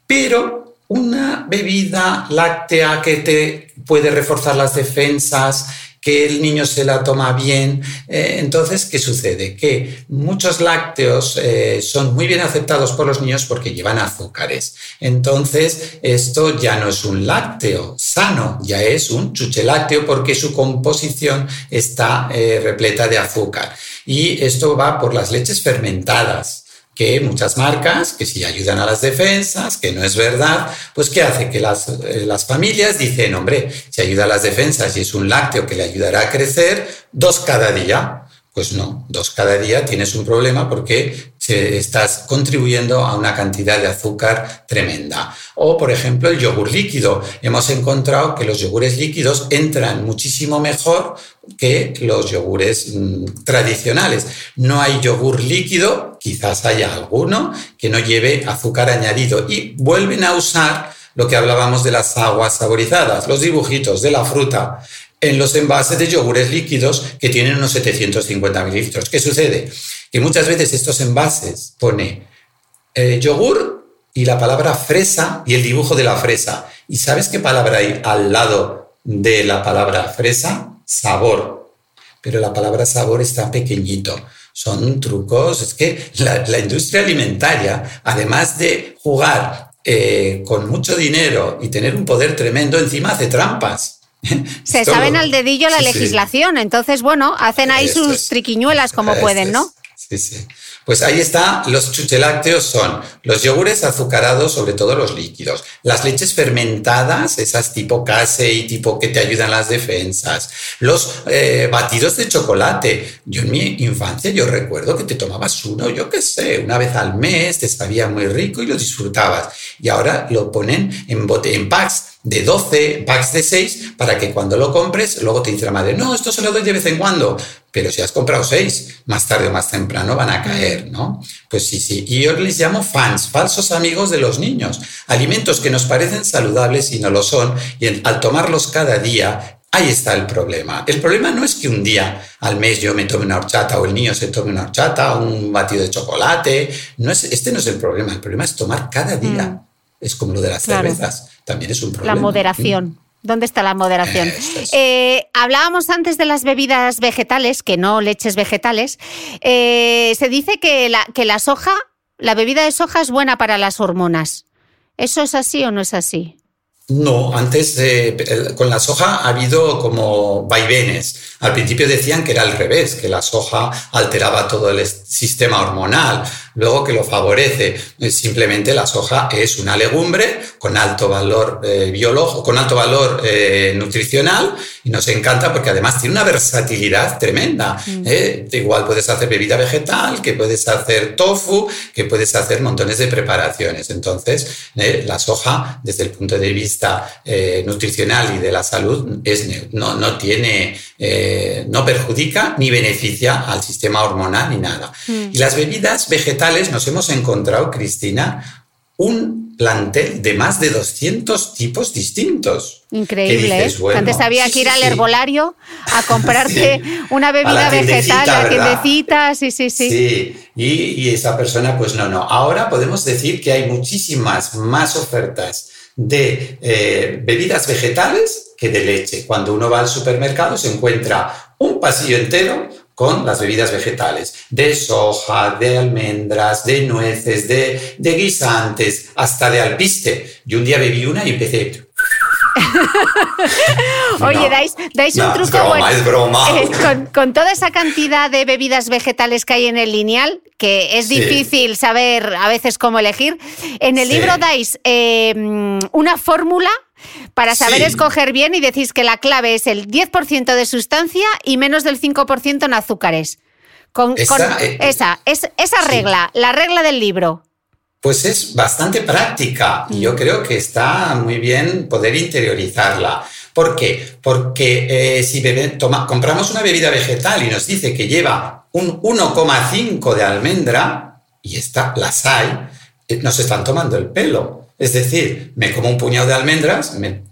Pero una bebida láctea que te puede reforzar las defensas, que el niño se la toma bien. Eh, entonces, ¿qué sucede? Que muchos lácteos eh, son muy bien aceptados por los niños porque llevan azúcares. Entonces, esto ya no es un lácteo sano, ya es un chuchelácteo porque su composición está eh, repleta de azúcar. Y esto va por las leches fermentadas que muchas marcas, que si ayudan a las defensas, que no es verdad, pues ¿qué hace? Que las, eh, las familias dicen, hombre, si ayuda a las defensas y es un lácteo que le ayudará a crecer, dos cada día. Pues no, dos cada día tienes un problema porque estás contribuyendo a una cantidad de azúcar tremenda. O, por ejemplo, el yogur líquido. Hemos encontrado que los yogures líquidos entran muchísimo mejor que los yogures mm, tradicionales. No hay yogur líquido, quizás haya alguno que no lleve azúcar añadido y vuelven a usar lo que hablábamos de las aguas saborizadas, los dibujitos de la fruta en los envases de yogures líquidos que tienen unos 750 mililitros. ¿Qué sucede? Que muchas veces estos envases pone eh, yogur y la palabra fresa y el dibujo de la fresa. ¿Y sabes qué palabra hay al lado de la palabra fresa? Sabor. Pero la palabra sabor está pequeñito. Son trucos. Es que la, industria alimentaria, además de jugar eh, con mucho dinero y tener un poder tremendo, encima hace trampas Se saben al dedillo la legislación, entonces, bueno, hacen ahí sus triquiñuelas como pueden, ¿no? Sí, sí. Pues ahí está, los chuchelácteos son los yogures azucarados, sobre todo los líquidos, las leches fermentadas, esas tipo case y tipo que te ayudan las defensas, los eh, batidos de chocolate. Yo en mi infancia yo recuerdo que te tomabas uno, yo qué sé, una vez al mes, te sabía muy rico y lo disfrutabas. Y ahora lo ponen en, bote, en packs de 12, packs de 6, para que cuando lo compres, luego te dice la madre, no, esto se lo doy de vez en cuando. Pero si has comprado 6, más tarde o más temprano van a caer, ¿no? Pues sí, sí. Y yo les llamo fans, falsos amigos de los niños. Alimentos que nos parecen saludables y no lo son. Y al tomarlos cada día, Ahí está el problema. El problema no es que un día al mes yo me tome una horchata o el niño se tome una horchata o un batido de chocolate. No es, este no es el problema. El problema es tomar cada día. Mm. Es como lo de las cervezas también es un problema. La moderación. ¿Dónde está la moderación? Eh, hablábamos antes de las bebidas vegetales, que no leches vegetales. Eh, se dice que la, que la soja, la bebida de soja es buena para las hormonas. ¿Eso es así o no es así? No, antes con la soja ha habido como vaivenes. Al principio decían que era al revés, que la soja alteraba todo el sistema hormonal luego que lo favorece. Simplemente la soja es una legumbre con alto valor eh, biológico, con alto valor eh, nutricional y nos encanta porque además tiene una versatilidad tremenda. Mm. ¿eh? Igual puedes hacer bebida vegetal, que puedes hacer tofu, que puedes hacer montones de preparaciones. Entonces, la soja, desde el punto de vista nutricional y de la salud, es, no, no tiene, no perjudica ni beneficia al sistema hormonal ni nada. Mm. Y las bebidas vegetales nos hemos encontrado, Cristina, un plantel de más de 200 tipos distintos. Increíble. ¿eh? Antes había que ir al herbolario a comprarte una bebida vegetal, a la tiendecita, sí, sí, sí. Sí, y, esa persona, pues no, no. Ahora podemos decir que hay muchísimas más ofertas de eh, bebidas vegetales que de leche. Cuando uno va al supermercado se encuentra un pasillo entero con las bebidas vegetales, de soja, de almendras, de nueces, de, guisantes, hasta de alpiste. Yo un día bebí una y empecé... Oye, dais, un truco es broma, es broma. Eh, con, toda esa cantidad de bebidas vegetales que hay en el lineal, que es difícil saber a veces cómo elegir, en el libro dais eh, una fórmula para saber escoger bien y decís que la clave es el 10% de sustancia y menos del 5% en azúcares. Con, esa, eh, esa, esa regla, la regla del libro. Pues es bastante práctica y yo mm. creo que está muy bien poder interiorizarla. ¿Por qué? Porque eh, si compramos una bebida vegetal y nos dice que lleva un 1,5 de almendra, y está, las hay, eh, nos están tomando el pelo. Es decir, me como un puñado de almendras, me,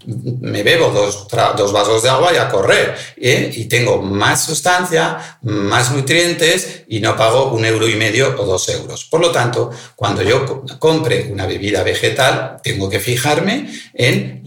bebo dos, vasos de agua y a correr. ¿eh? Y tengo más sustancia, más nutrientes y no pago un euro y medio o dos euros. Por lo tanto, cuando yo compre una bebida vegetal, tengo que fijarme en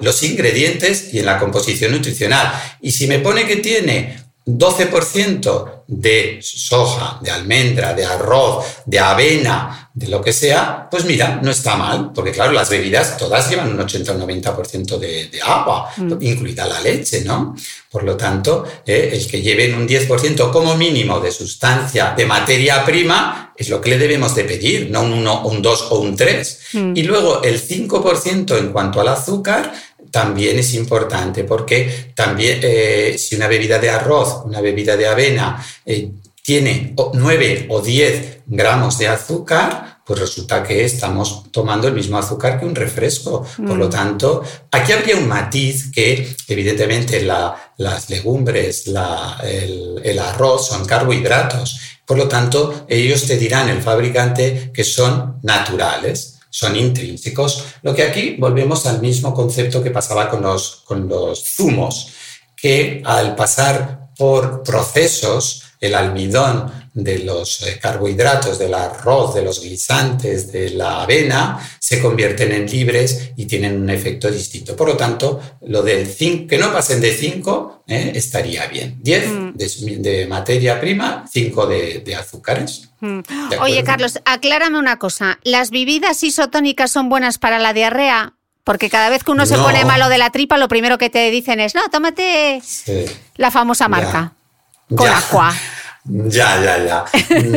los ingredientes y en la composición nutricional. Y si me pone que tiene 12% de soja, de almendra, de arroz, de avena, de lo que sea, pues mira, no está mal, porque claro, las bebidas todas llevan un 80 o 90% de, de agua, mm. incluida la leche, ¿no? Por lo tanto, eh, el que lleven un 10% como mínimo de sustancia, de materia prima, es lo que le debemos de pedir, no un 1, un 2 o un 3. Mm. Y luego el 5% en cuanto al azúcar, también es importante porque también eh, si una bebida de arroz, una bebida de avena eh, tiene 9 o 10 gramos de azúcar, pues resulta que estamos tomando el mismo azúcar que un refresco. Por lo mm. tanto, aquí habría un matiz que evidentemente las legumbres, el, el arroz son carbohidratos. Por lo tanto, ellos te dirán, el fabricante, que son naturales son intrínsecos. Lo que aquí volvemos al mismo concepto que pasaba con los, con los zumos, que al pasar por procesos el almidón de los eh, carbohidratos, del arroz, de los guisantes, de la avena, se convierten en libres y tienen un efecto distinto. Por lo tanto, lo del 5, que no pasen de 5, eh, estaría bien. 10 mm. de, materia prima, 5 de, azúcares. Mm. Oye, Carlos, aclárame una cosa. ¿Las bebidas isotónicas son buenas para la diarrea? Porque cada vez que uno se pone malo de la tripa, lo primero que te dicen es, no, tómate la famosa marca. Con agua. Ya, ya, ya.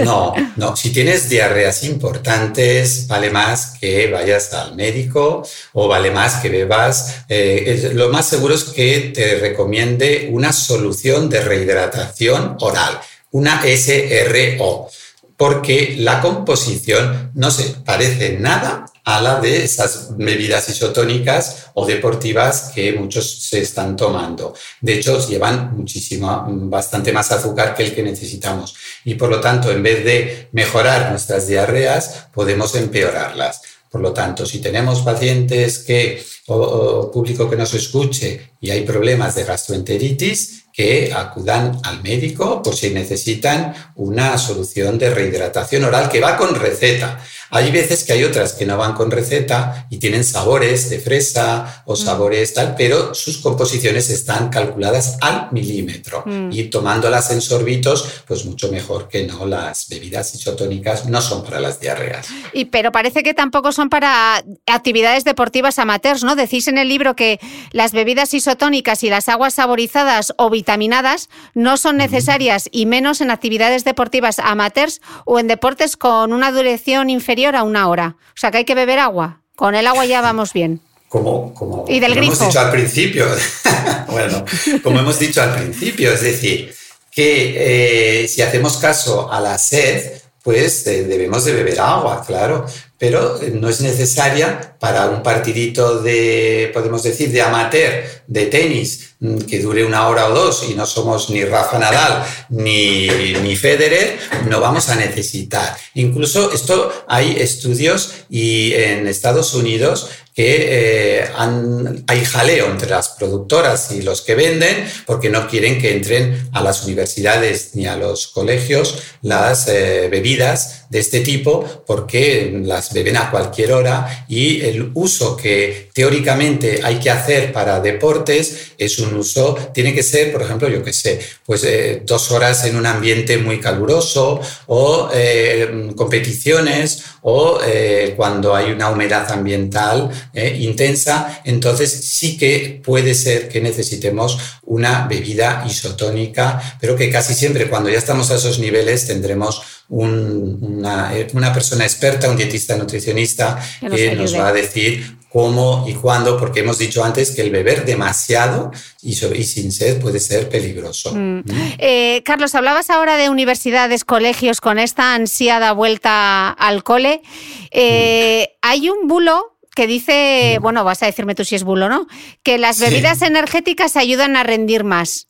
No, no. Si tienes diarreas importantes, vale más que vayas al médico o vale más que bebas. Eh, lo más seguro es que te recomiende una solución de rehidratación oral, una SRO, porque la composición no se parece nada a la de esas bebidas isotónicas o deportivas que muchos se están tomando. De hecho, llevan muchísimo, bastante más azúcar que el que necesitamos. Y por lo tanto, en vez de mejorar nuestras diarreas, podemos empeorarlas. Por lo tanto, si tenemos pacientes que, o, público que nos escuche y hay problemas de gastroenteritis, que acudan al médico por si necesitan una solución de rehidratación oral que va con receta. Hay veces que hay otras que no van con receta y tienen sabores de fresa o mm. sabores tal, pero sus composiciones están calculadas al milímetro mm. y tomándolas en sorbitos, pues mucho mejor que no. Las bebidas isotónicas no son para las diarreas. Y pero parece que tampoco son para actividades deportivas amateurs, ¿no? Decís en el libro que las bebidas isotónicas y las aguas saborizadas o vitaminadas no son necesarias y menos en actividades deportivas amateurs o en deportes con una duración inferior a una hora. O sea que hay que beber agua. Con el agua ya vamos bien. Como, como, y del hemos dicho al principio, bueno, como hemos dicho al principio, es decir, que eh, si hacemos caso a la sed, pues eh, debemos de beber agua, claro, pero no es necesaria para un partidito de, podemos decir, de amateur, de tenis, mm, que dure una hora o dos y no somos ni Rafa Nadal ni, ni Federer, no vamos a necesitar. Incluso esto hay estudios y en Estados Unidos que eh, hay jaleo entre las productoras y los que venden porque no quieren que entren a las universidades ni a los colegios las eh, bebidas de este tipo porque las beben a cualquier hora y el uso que teóricamente hay que hacer para deportes es un uso, tiene que ser, por ejemplo, yo qué sé, pues eh, dos horas en un ambiente muy caluroso o competiciones o cuando hay una humedad ambiental ¿eh? intensa, entonces sí que puede ser que necesitemos una bebida isotónica, pero que casi siempre cuando ya estamos a esos niveles tendremos una, una, persona experta, un dietista nutricionista, que nos, va a decir cómo y cuándo, porque hemos dicho antes que el beber demasiado y, y sin sed puede ser peligroso. Mm. ¿Mm? Eh, Carlos, hablabas ahora de universidades, colegios con esta ansiada vuelta al cole. Eh, mm. Hay un bulo que dice, bueno, vas a decirme tú si es bulo o no, que las bebidas energéticas ayudan a rendir más.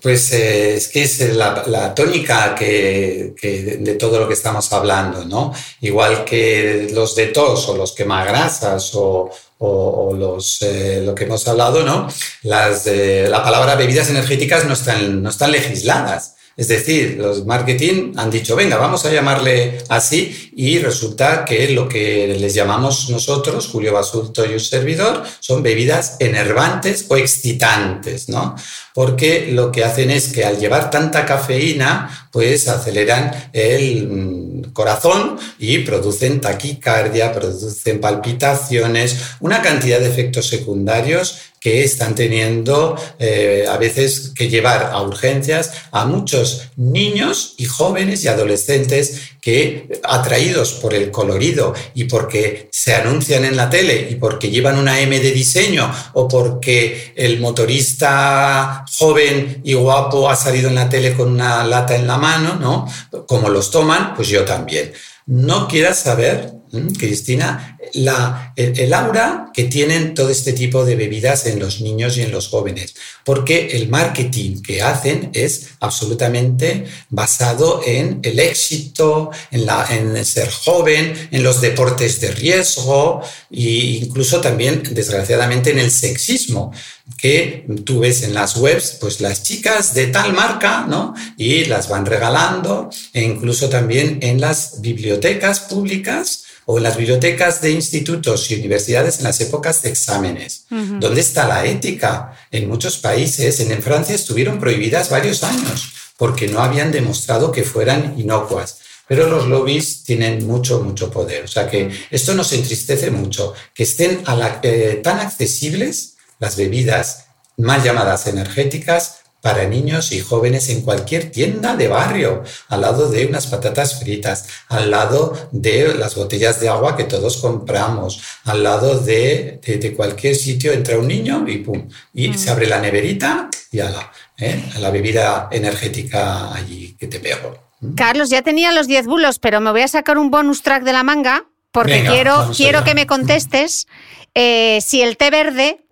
Pues eh, es que es la, tónica que, de, todo lo que estamos hablando, ¿no? Igual que los de tos o los quemagrasas o, o, los, eh, lo que hemos hablado, ¿no? Las, la palabra bebidas energéticas no están, no están legisladas. Es decir, los marketing han dicho, venga, vamos a llamarle así y resulta que lo que les llamamos nosotros, Julio Basulto y un servidor, son bebidas enervantes o excitantes, ¿no? Porque lo que hacen es que al llevar tanta cafeína, pues aceleran el mm, corazón y producen taquicardia, producen palpitaciones, una cantidad de efectos secundarios que están teniendo eh, a veces que llevar a urgencias a muchos niños y jóvenes y adolescentes que atraídos por el colorido y porque se anuncian en la tele y porque llevan una M de diseño o porque el motorista joven y guapo ha salido en la tele con una lata en la mano, ¿no? Como los toman, pues yo también. No quieras saber Cristina, la, el, aura que tienen todo este tipo de bebidas en los niños y en los jóvenes, porque el marketing que hacen es absolutamente basado en el éxito, en, la, en ser joven, en los deportes de riesgo e incluso también, desgraciadamente, en el sexismo que tú ves en las webs, pues las chicas de tal marca, ¿no? Y las van regalando, e incluso también en las bibliotecas públicas, o en las bibliotecas de institutos y universidades en las épocas de exámenes. ¿Dónde está la ética? En muchos países, en, Francia estuvieron prohibidas varios años porque no habían demostrado que fueran inocuas. pero los lobbies tienen mucho, mucho poder. O sea que esto nos entristece mucho, que estén eh, tan accesibles las bebidas mal llamadas energéticas para niños y jóvenes en cualquier tienda de barrio, al lado de unas patatas fritas, al lado de las botellas de agua que todos compramos, al lado de, cualquier sitio entra un niño y pum, y mm. se abre la neverita y a la, ¿eh? a la bebida energética allí que te pego. ¿Mm? Carlos, ya tenía los 10 bulos, pero me voy a sacar un bonus track de la manga porque quiero, quiero que me contestes eh, si el té verde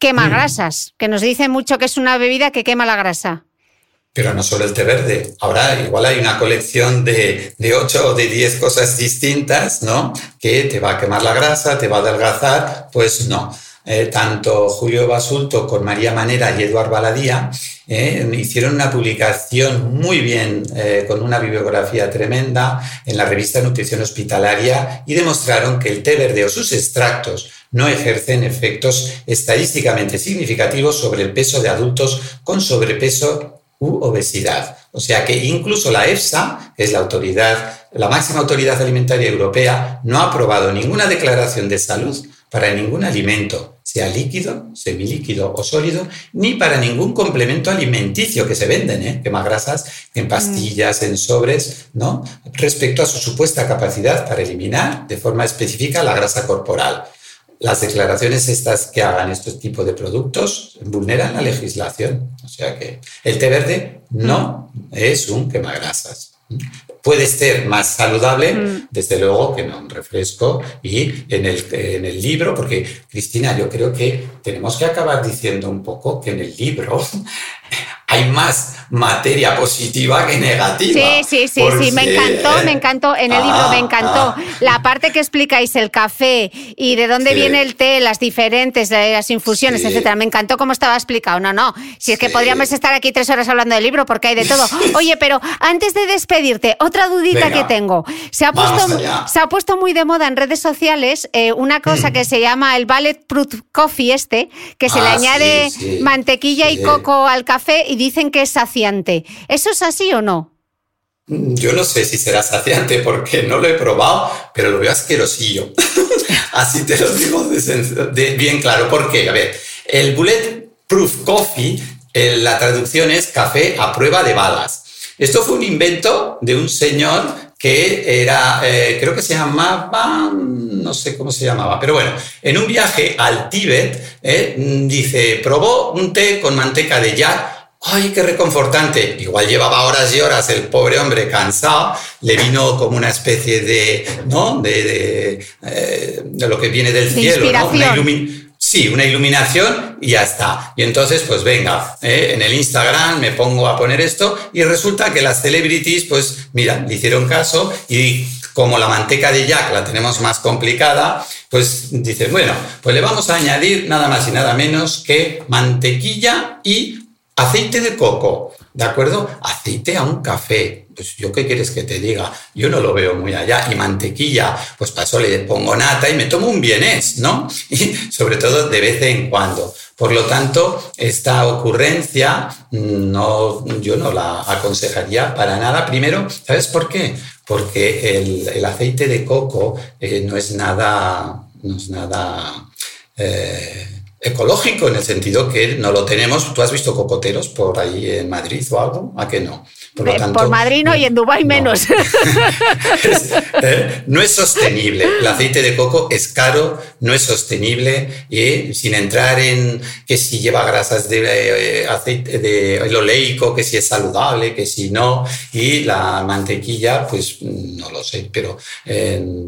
quema mm. grasas, que nos dice mucho que es una bebida que quema la grasa. Pero no solo el té verde. Ahora igual hay una colección de, de 8 o de 10 cosas distintas, ¿no? Que te va a quemar la grasa, te va a adelgazar. Pues no. Eh, tanto Julio Basulto con María Manera y Eduard Baladía eh, hicieron una publicación muy bien, eh, con una bibliografía tremenda, en la revista Nutrición Hospitalaria y demostraron que el té verde o sus extractos no ejercen efectos estadísticamente significativos sobre el peso de adultos con sobrepeso u obesidad. O sea que incluso la EFSA, que es la autoridad, la máxima autoridad alimentaria europea, no ha aprobado ninguna declaración de salud para ningún alimento, sea líquido, semilíquido o sólido, ni para ningún complemento alimenticio que se venden, ¿eh? que más grasas en pastillas, en sobres, ¿no? Respecto a su supuesta capacidad para eliminar de forma específica la grasa corporal las declaraciones estas que hagan estos tipos de productos vulneran la legislación. O sea que el té verde no es un quemagrasas. Puede ser más saludable, mm. desde luego, que no un refresco. Y en el, en el libro, porque Cristina, yo creo que tenemos que acabar diciendo un poco que en el libro hay más materia positiva que negativa. Sí, sí, sí, sí, me encantó, me encantó, en el libro me ah, encantó. Ah. La parte que explicáis el café y de dónde viene el té, las diferentes, las infusiones, etcétera, me encantó cómo estaba explicado. No, no, si es que podríamos estar aquí tres horas hablando del libro porque hay de todo. Oye, pero antes de despedirte, otra dudita que tengo. Se ha, puesto, se ha puesto muy de moda en redes sociales eh, una cosa mm. que se llama el Bulletproof Coffee este, que se le ah, añade mantequilla y coco al café y dicen que es saciante. ¿Eso es así o no? Yo no sé si será saciante porque no lo he probado, pero lo veo asquerosillo. así te lo digo bien claro. ¿Por qué? A ver, el Bulletproof Coffee, la traducción es café a prueba de balas. Esto fue un invento de un señor que era, eh, creo que se llamaba, no sé cómo se llamaba, pero bueno, en un viaje al Tíbet, eh, dice, probó un té con manteca de yak ¡Ay, qué reconfortante! Igual llevaba horas y horas el pobre hombre cansado, le vino como una especie de, ¿no? De, de, eh, lo que viene del cielo, ¿no? Una sí, una iluminación y ya está. Y entonces, pues venga, ¿eh? en el Instagram me pongo a poner esto y resulta que las celebrities, pues mira, le hicieron caso y como la manteca de Jack la tenemos más complicada, pues dicen, bueno, pues le vamos a añadir nada más y nada menos que mantequilla y Aceite de coco, ¿de acuerdo? Aceite a un café. Pues yo qué quieres que te diga, yo no lo veo muy allá. Y mantequilla, pues paso le pongo nata y me tomo un bienés, ¿no? Y sobre todo de vez en cuando. Por lo tanto, esta ocurrencia no, yo no la aconsejaría para nada. Primero, ¿sabes por qué? Porque el, aceite de coco eh, no es nada, no es nada eh, ecológico en el sentido que no lo tenemos. ¿Tú has visto cocoteros por ahí en Madrid o algo? ¿A que no? Por, eh, Madrid no, y en Dubái menos. Eh, no es sostenible. El aceite de coco es caro, no es sostenible y sin entrar en que si lleva grasas de eh, aceite de oleico, que si es saludable, que si no. Y la mantequilla, pues no lo sé, pero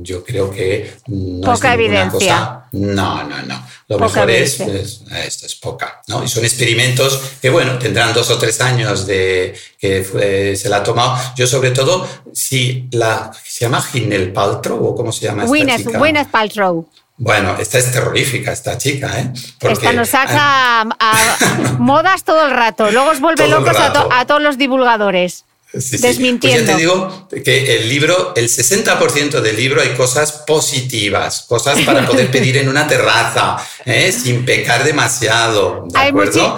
yo creo que no Poca evidencia. No, no, no. Lo mejor es, pues, esto es poca, ¿no? Y son experimentos que, bueno, tendrán dos o tres años de que se la ha tomado. Yo, sobre todo, si la, ¿se llama Ginel Paltrow o cómo se llama esta Gwyneth, chica? Gwyneth Paltrow. Bueno, esta es terrorífica, esta chica, ¿eh? esta nos saca a, modas todo el rato. Luego os vuelve locos a todos los divulgadores. Sí, Desmintiendo. Pues ya te digo que el libro, el 60% del libro hay cosas positivas, cosas para poder pedir en una terraza, ¿eh? sin pecar demasiado. hay,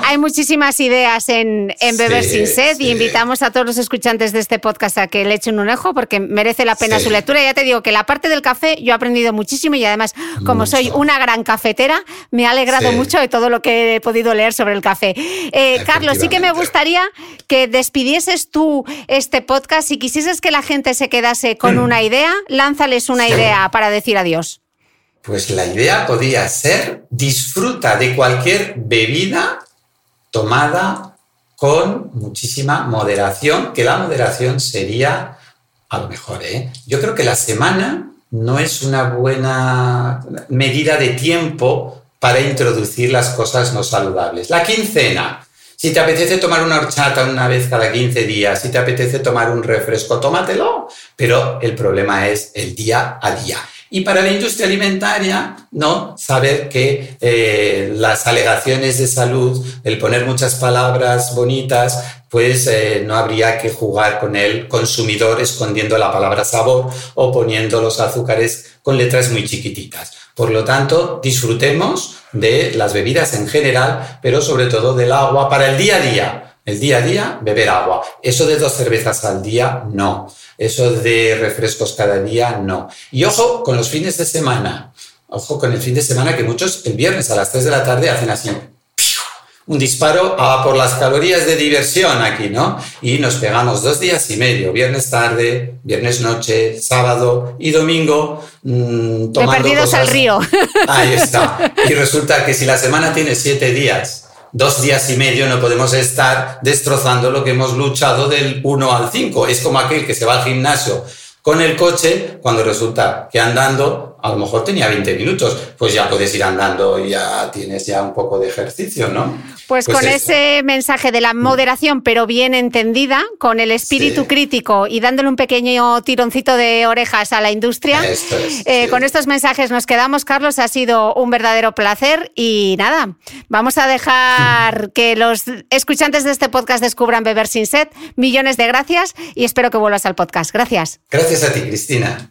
hay, muchísimas ideas en, en Beber sin sed y invitamos a todos los escuchantes de este podcast a que le echen un ojo porque merece la pena su lectura. Ya te digo que la parte del café yo he aprendido muchísimo y además, como soy una gran cafetera, me ha alegrado mucho de todo lo que he podido leer sobre el café. Eh, Carlos, sí que me gustaría que despidieses tú este podcast. Si quisieses que la gente se quedase con mm. una idea, lánzales una idea para decir adiós. Pues la idea podría ser disfruta de cualquier bebida tomada con muchísima moderación, que la moderación sería a lo mejor, ¿eh? Yo creo que la semana no es una buena medida de tiempo para introducir las cosas no saludables. La quincena. Si te apetece tomar una horchata una vez cada 15 días, si te apetece tomar un refresco, tómatelo, pero el problema es el día a día. Y para la industria alimentaria, ¿no? Saber que eh, las alegaciones de salud, el poner muchas palabras bonitas, pues eh, no habría que jugar con el consumidor escondiendo la palabra sabor o poniendo los azúcares con letras muy chiquititas. Por lo tanto, disfrutemos de las bebidas en general, pero sobre todo del agua para el día a día. El día a día, beber agua. Eso de dos cervezas al día, no. Eso de refrescos cada día, no. Y ojo con los fines de semana. Ojo con el fin de semana que muchos el viernes a las 3 de la tarde hacen así un disparo a por las calorías de diversión aquí, ¿no? Y nos pegamos dos días y medio, viernes tarde, viernes noche, sábado y domingo, mmm, tomando perdidos al río. Ahí está. Y resulta que si la semana tiene siete días, dos días y medio no podemos estar destrozando lo que hemos luchado del 1 al 5. Es como aquel que se va al gimnasio con el coche cuando resulta que andando a lo mejor tenía 20 minutos, pues ya puedes ir andando y ya tienes ya un poco de ejercicio, ¿no? Pues, pues con ese mensaje de la moderación, pero bien entendida, con el espíritu crítico y dándole un pequeño tironcito de orejas a la industria, eh, con estos mensajes nos quedamos, Carlos, ha sido un verdadero placer y nada, vamos a dejar que los escuchantes de este podcast descubran Beber sin sed. Millones de gracias y espero que vuelvas al podcast. Gracias. Gracias a ti, Cristina.